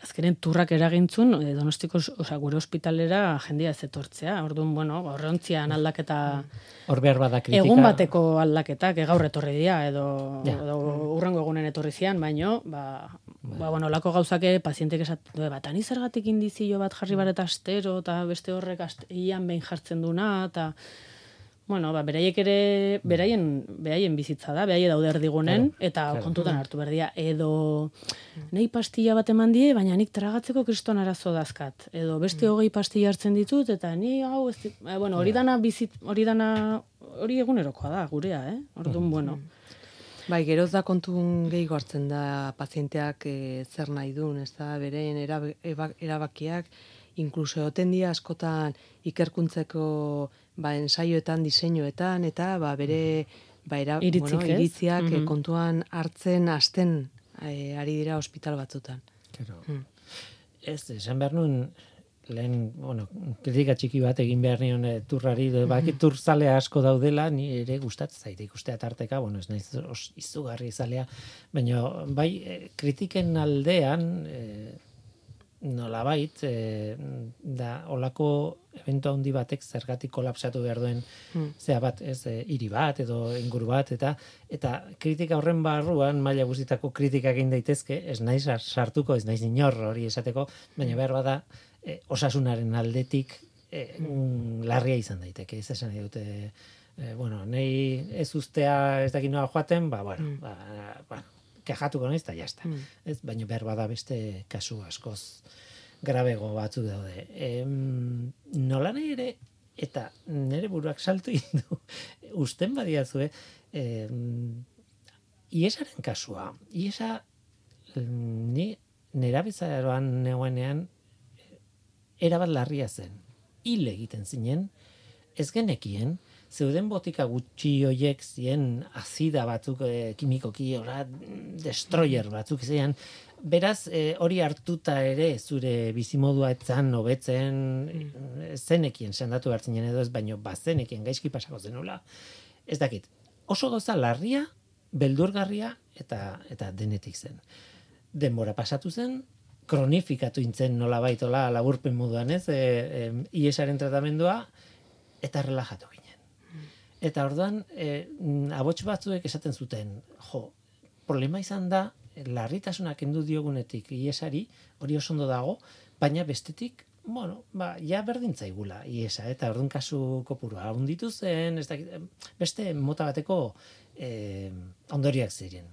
azkenen turrak eragintzun, e, donostiko, osea, gure ospitalera jendia ez etortzea. Orduan, bueno, ba, horrontzian aldaketa, Hor behar bada kritika. egun bateko aldaketak, e, gaur etorri dira, edo, Ja. edo urrengo egunen etorri zian, baino, ba, ba, bueno, lako gauzake pazientek esat, ba, tani zergatik indizio bat jarri bareta astero, eta beste horrek ian behin jartzen duna, eta, bueno, ba, beraiek ere, beraien, beraien bizitza da, beraie daude erdigunen, eta claro. kontutan hartu berdia, edo nahi pastilla bat eman die, baina nik tragatzeko kriston arazo dazkat, edo beste hogei pastilla hartzen ditut, eta ni hau, ez, dit- eh, bueno, hori dana bizit, hori dana, hori egunerokoa da, gurea, eh? Orduan, bueno, Bai, geroz da kontun gehiago hartzen da pazienteak e, zer nahi duen, ez da, beren erab- eba- erabakiak, inkluso egoten dira askotan ikerkuntzeko ba, ensaioetan, diseinuetan, eta ba, bere ba, era, Iritzik, bueno, iritziak eh, Mhm. kontuan hartzen hasten e, ari dira ospital batzutan. Claro. Mm. Ez, esan behar nuen, lehen, bueno, kritika txiki bat egin behar nion eh, turrari, mm bakit turzalea asko daudela, ni ere gustatzen zait ikustea tarteka, bueno, ez naiz os, izugarri zalea, baina bai, kritiken aldean, eh, nolabait, eh, da, olako eventu handi batek zergatik kolapsatu behar duen Mm. zea bat, ez, e, hiri bat edo inguru bat eta eta kritika horren barruan maila guztitako kritikak egin daitezke, ez naiz sar- sartuko, ez naiz inor hori esateko, baina behar bada e, osasunaren aldetik e, mm, larria izan daiteke, ez esan dute e, bueno, nei ez ustea ez dakit noa joaten, ba, bueno, Mm. ba, ba, kejatuko naiz eta jazta. Mm. Ez, baina behar bada beste kasu askoz grabego batzuk daude. Em, nola nahi ere, eta nire buruak saltu egin du, usten badiazue, em, iesaren kasua, iesa ni nerabizaroan neuenean erabat larria zen. Hil egiten zinen, ez genekien, zeuden botika gutxi hoiek zien azida batzuk e, kimikoki ora destroyer batzuk ziren. Beraz e, hori hartuta ere zure bizimodua etzan hobetzen mm. zenekien sendatu hartzinen edo ez baino bazenekien gaizki pasako zenula. Ez dakit oso goza larria beldurgarria eta eta denetik zen. Denbora pasatu zen kronifikatu intzen nola baitola laburpen moduan ez? E, e, iesaren tratamendua eta relajatu Eta orduan, e, mm, abots batzuek esaten zuten, jo, problema izan da, larritasunak kendu diogunetik iesari, hori oso ondo dago, baina bestetik, bueno, ba, ja berdin zaigula iesa, eta orduan kasu kopurua hunditu zen, ez dakit, beste mota bateko e, ondoriak ziren.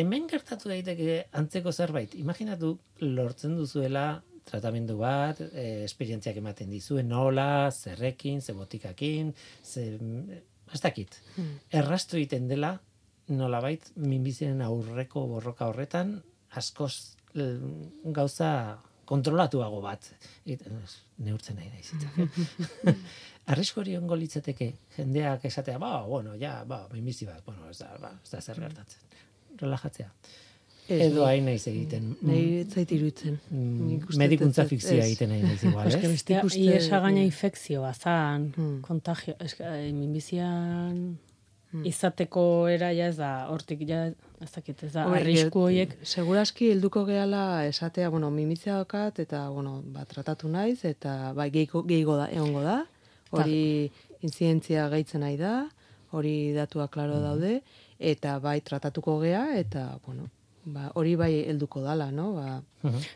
Hemen gertatu daiteke antzeko zerbait, imaginatu lortzen duzuela tratamendu bat, e, esperientziak ematen dizue, nola, zerrekin, ze botikakin, ze, ez dakit. Errastro egiten dela, nolabait, minbiziren aurreko borroka horretan, askoz eh, gauza kontrolatuago bat. Ez, neurtzen nahi naiz hitzak, eh? Arrisko hori ongo litzateke, jendeak esatea, ba, bueno, ja, ba, minbizi bat, bueno, ez da, ba, ez da zer gertatzen. Relajatzea. Ez, Edo ni- hain naiz egiten. Nahi ez zait iruditzen. Mm, medikuntza fikzioa egiten nahi naiz igual, Eske ez? bestea, Nik uste- iesa gaina eh, infekzioa zan, Hmm. kontagio, eske, eh, minbizian Hmm. izateko era ja ez da, hortik ja, ez dakit, ez da, arrisku ge- horiek, Seguraski helduko gehala esatea, bueno, mimizia daukat eta bueno, ba, tratatu naiz eta bai geiko gehigo da egongo da. Hori inzidentzia gehitzen nahi da, hori datuak klaro daude eta bai tratatuko gea eta bueno, ba, hori bai helduko dala, no? Ba,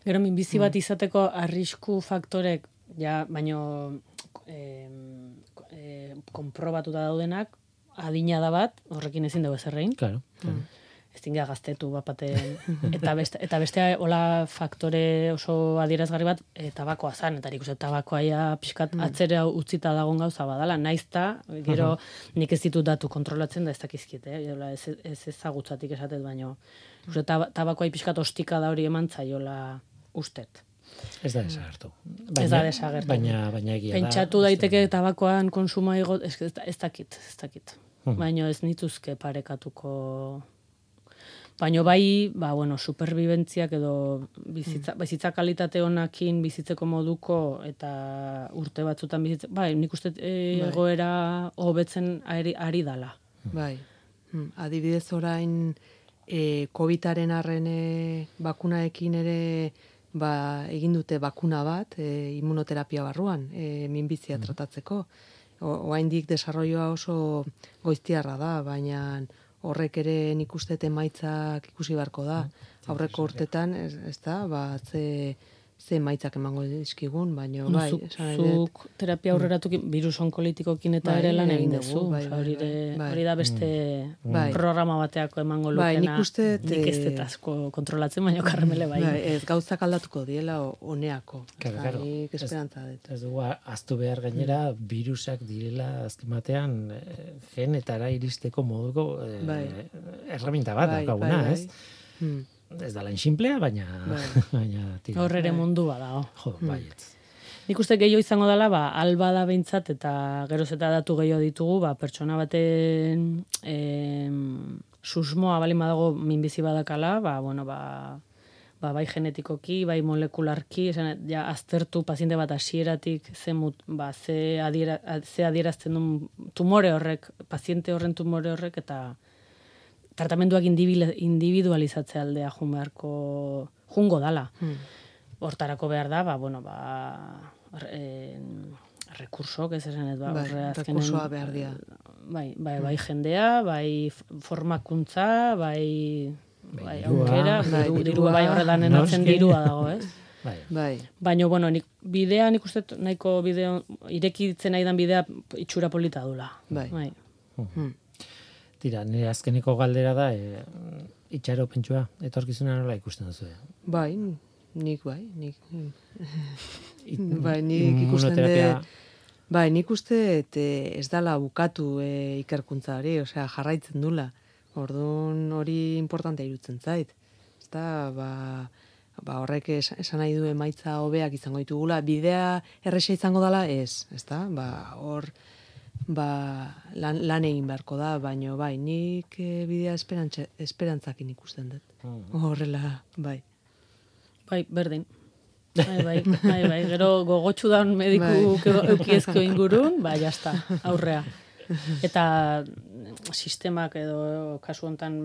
Gero Hmm. minbizi bat izateko arrisku faktorek, ja, baino eh, eh, konprobatuta daudenak, adina da bat, horrekin ezin dugu ezerrein, Claro. claro. ezin gara gaztetu bat baten, eta, beste, eta bestea hola faktore oso adierazgarri bat, e, tabakoa zan, eta nik uste tabakoa ja pixkat atzera utzita dagon gauza badala, naizta, gero nik ez ditut datu kontrolatzen da ez dakizkit, eh? Jola, ez, ez ezagutzatik esatet baino. Uste, tab tabakoa pixkat ostika da hori eman zaiola ustet. Ez da desagertu. Ez da desagertu. Baina, baina egia da. Pentsatu daiteke tabakoan konsumoa igo, ez, ez, ez dakit, ez dakit. Mhm. Baina ez nituzke parekatuko Baina bai, ba, bueno, superbibentziak edo bizitza, bizitza kalitate honakin bizitzeko moduko eta urte batzutan bizitza, bai, nik uste e, Bai. egoera hobetzen ari, ari dala. bai. Hmm, Adibidez orain e, COVID-aren arren e, bakunaekin ere ba, egin dute bakuna bat e, immunoterapia barruan, e, minbizia tratatzeko. O, oaindik desarrolloa oso goiztiarra da, baina horrek ere nik uste dut emaitzak ikusi beharko da. Aurreko urtetan, ez, ez da, ba, ze, ze emaitzak emango dizkigun, baina bai, esan zuk terapia aurreratukin, virus onkolitikokin eta Bai, ere lan egin duzu. bai, bai, hori, bai, bai. hori da beste Bai. programa bateako emango Bai, lukena. nik uste nik ez eh, dut asko kontrolatzen, baina karmele bai. Bai, ez gauzak aldatuko diela o- oneako. Claro, claro. Esperantza dut. Ez dugu aztu behar gainera virusak direla azken batean eh, genetara iristeko moduko eh, Bai. erreminta bat Bai, daukaguna, bai, bai. ez? Hmm. Ez da lan simplea, baina Bai. baina tira. Hor ere Bai. mundua da. oh. Jo, baietz. Nik uste gehiago izango dela, ba, alba da behintzat, eta geroz eta datu gehiago ditugu, ba, pertsona baten em, susmoa balin badago minbizi badakala, ba, bueno, ba, ba, bai genetikoki, bai molekularki, esan, ja, aztertu paziente bat hasieratik ze, mut, ba, ze, adiera, ze adierazten duen tumore horrek, paziente horren tumore horrek, eta tratamenduak individualizatzea aldea jun beharko, jungo dala Hmm. hortarako behar da, ba, bueno, ba, eh, rekursok, ez esan ez, ba, Bai, azkenen- behar dira. Bai, bai, bai jendea, bai formakuntza, bai, bai dirua. aukera, Bai, diru, dirua, dirua, bai horretan enatzen dirua dago, ez? Bai. Bai, Baina, bueno, nik, bidea, nik uste dut nahiko bideo, irekitzen nahi dan bidea itxura polita dula. Bai. bai. hmm. Tira, nire azkeneko galdera da, e, itxaro pentsua, etorkizuna nola ikusten duzu. eh? bai, nik bai, nik, It- bai, nik ikusten immunoterapia- dut, bai, nik uste dut, eh, ez dala bukatu e, ikerkuntza hori, osea, jarraitzen dula. Orduan hori importantea irutzen zait. Ez da, ba, ba horrek es- esan nahi du emaitza hobeak izango ditugula, bidea erresa izango dela, ez, ez da, ba, hor, ba, lan, lan egin beharko da, baino bai, nik e, bidea esperantza, esperantzakin ikusten dut. Horrela, bai. Bai, berdin. Bai, bai, bai, bai. Gero gogotsu daun mediku Bai. eukiezko ingurun, ba, jazta, aurrea. Eta mm, sistemak edo kasu hontan,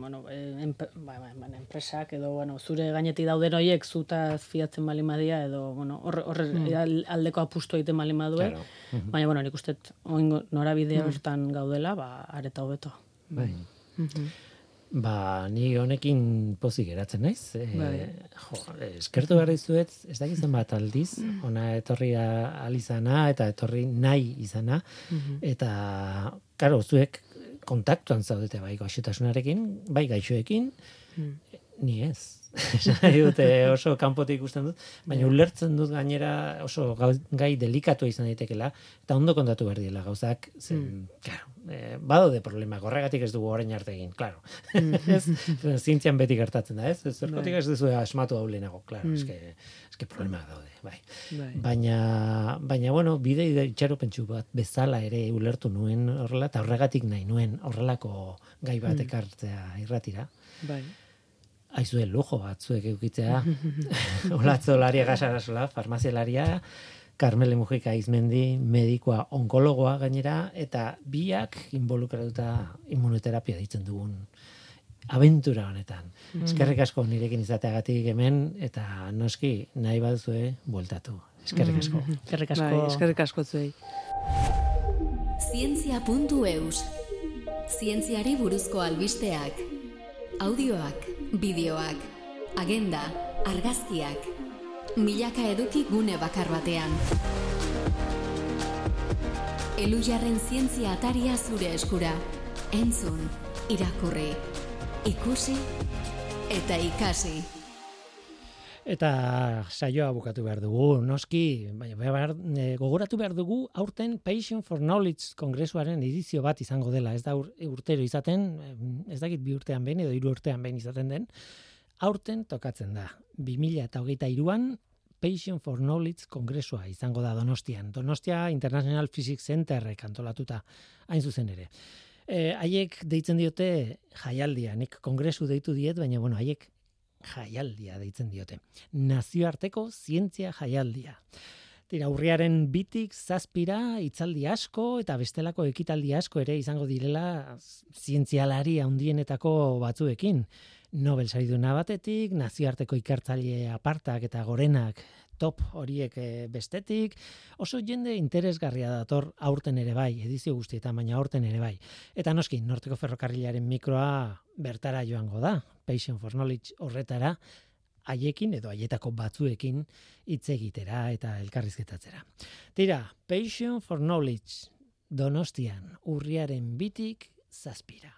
bueno, enpe, ba, ba, enpresak edo, bueno, zure gainetik dauden horiek zutaz fiatzen bali madia edo, bueno, horre, horre al- aldeko apustu egiten bali madue. Claro. Baina, bueno, nik uste norabide hortan gaudela, ba, areta hobeto. Bai. Ba, ni honekin pozik geratzen naiz. E, Bai. jo, eskertu behar dizuet, ez da gizan bat aldiz, ona etorri alizana eta etorri nahi izana. Eta, karo, zuek kontaktuan zaudete bai gaixotasunarekin, bai gaixoekin, ni ez. Dute oso kanpotik ikusten dut, baina ulertzen dut gainera oso gai delikatu izan daitekela, eta ondo kontatu behar diela gauzak, zen, claro, eh, badaude problemak, horregatik ez dugu orain arte egin, claro. ez, zientzian beti gertatzen da, ez? Zergatik ez duzu asmatu hau lehenago, claro, eske, eske problemak daude, bai. Bai. Baina, baina bueno, bide itxaropentsu bat bezala ere ulertu nuen horrela, eta horregatik nahi nuen horrelako gai bat ekartzea irratira. Bai. aizue lujo batzuek eukitzea. Olatzo laria gasarasola, farmazialaria, Carmele Mujika Izmendi, medikoa onkologoa gainera, eta biak involukratuta immunoterapia ditzen dugun aventura honetan. Mm. Eskerrik asko nirekin izateagatik hemen, eta noski nahi baduzue bueltatu. Eskerrik asko. Mm. Eskerrik asko. Bai, eskerrik asko zuei. Zientzia.eus Zientziari buruzko albisteak. Audioak, bideoak, agenda, argazkiak. Milaka eduki gune bakar batean. Elujarren zientzia ataria zure eskura. Entzun, irakurri, ikusi eta ikasi. Eta saioa bukatu behar dugu, noski, baina behar, e, gogoratu behar dugu, aurten Passion for Knowledge kongresuaren edizio bat izango dela, ez da ur, urtero izaten, ez dakit bi urtean behin edo hiru urtean behin izaten den, aurten tokatzen da. 2000 eta hogeita iruan, Passion for Knowledge kongresua izango da Donostian. Donostia International Physics Centerrek antolatuta hain zuzen ere. E, haiek deitzen diote jaialdia, nik kongresu deitu diet, baina bueno, haiek jaialdia deitzen diote. Nazioarteko zientzia jaialdia. Tira, urriaren bitik zazpira hitzaldi asko eta bestelako ekitaldi asko ere izango direla zientzialari handienetako batzuekin. Nobel sariduna batetik, nazioarteko ikertzaile apartak eta gorenak top horiek eh, bestetik, oso jende interesgarria dator aurten ere bai, edizio guztietan, baina aurten ere bai. Eta noski, Norteko Ferrokarrilaren mikroa bertara joango da, Passion for Knowledge horretara, haiekin edo haietako batzuekin hitz egitera eta elkarrizketatzera. Tira, Passion for Knowledge Donostian urriaren bitik zazpira.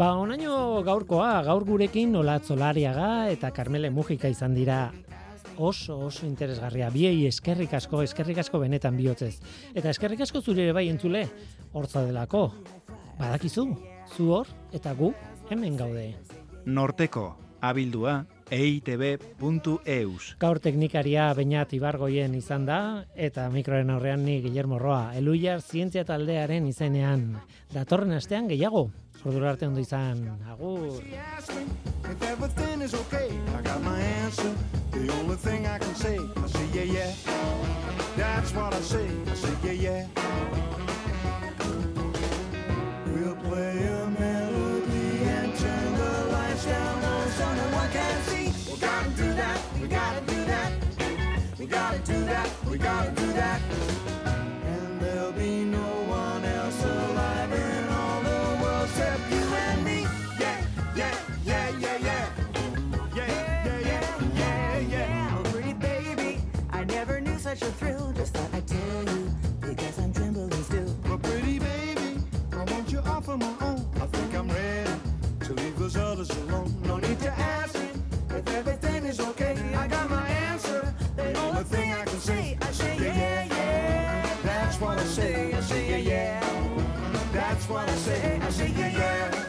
Ba, onaino gaurkoa, gaur gurekin Olatzolariaga eta Carmele Mujika izan dira oso oso interesgarria. Biei eskerrik asko, eskerrik asko benetan bihotzez. Eta eskerrik asko zure ere bai entzule, hortza delako. Badakizu, zu hor eta gu hemen gaude. Norteko, abildua, eitb.eus. Gaur teknikaria Beñat Ibargoien izan da eta mikroren aurrean ni Guillermo Roa, Eluiar zientzia taldearen izenean. Datorren astean gehiago. Ordura arte ondo izan. Agur. If everything is okay. I got my answer. The only thing I can say, I say yeah yeah. That's what I say. I say yeah yeah. We'll play a melody and turn the lights down low so no one can see. We gotta do that. We gotta do that. We gotta do that. We gotta do that. Off on my own. I think I'm ready to leave those others alone. No need to ask me if everything is okay. I got my answer. The only thing I can say, I say yeah, yeah. That's what I say. I say yeah, yeah. That's what I say. I say yeah, yeah.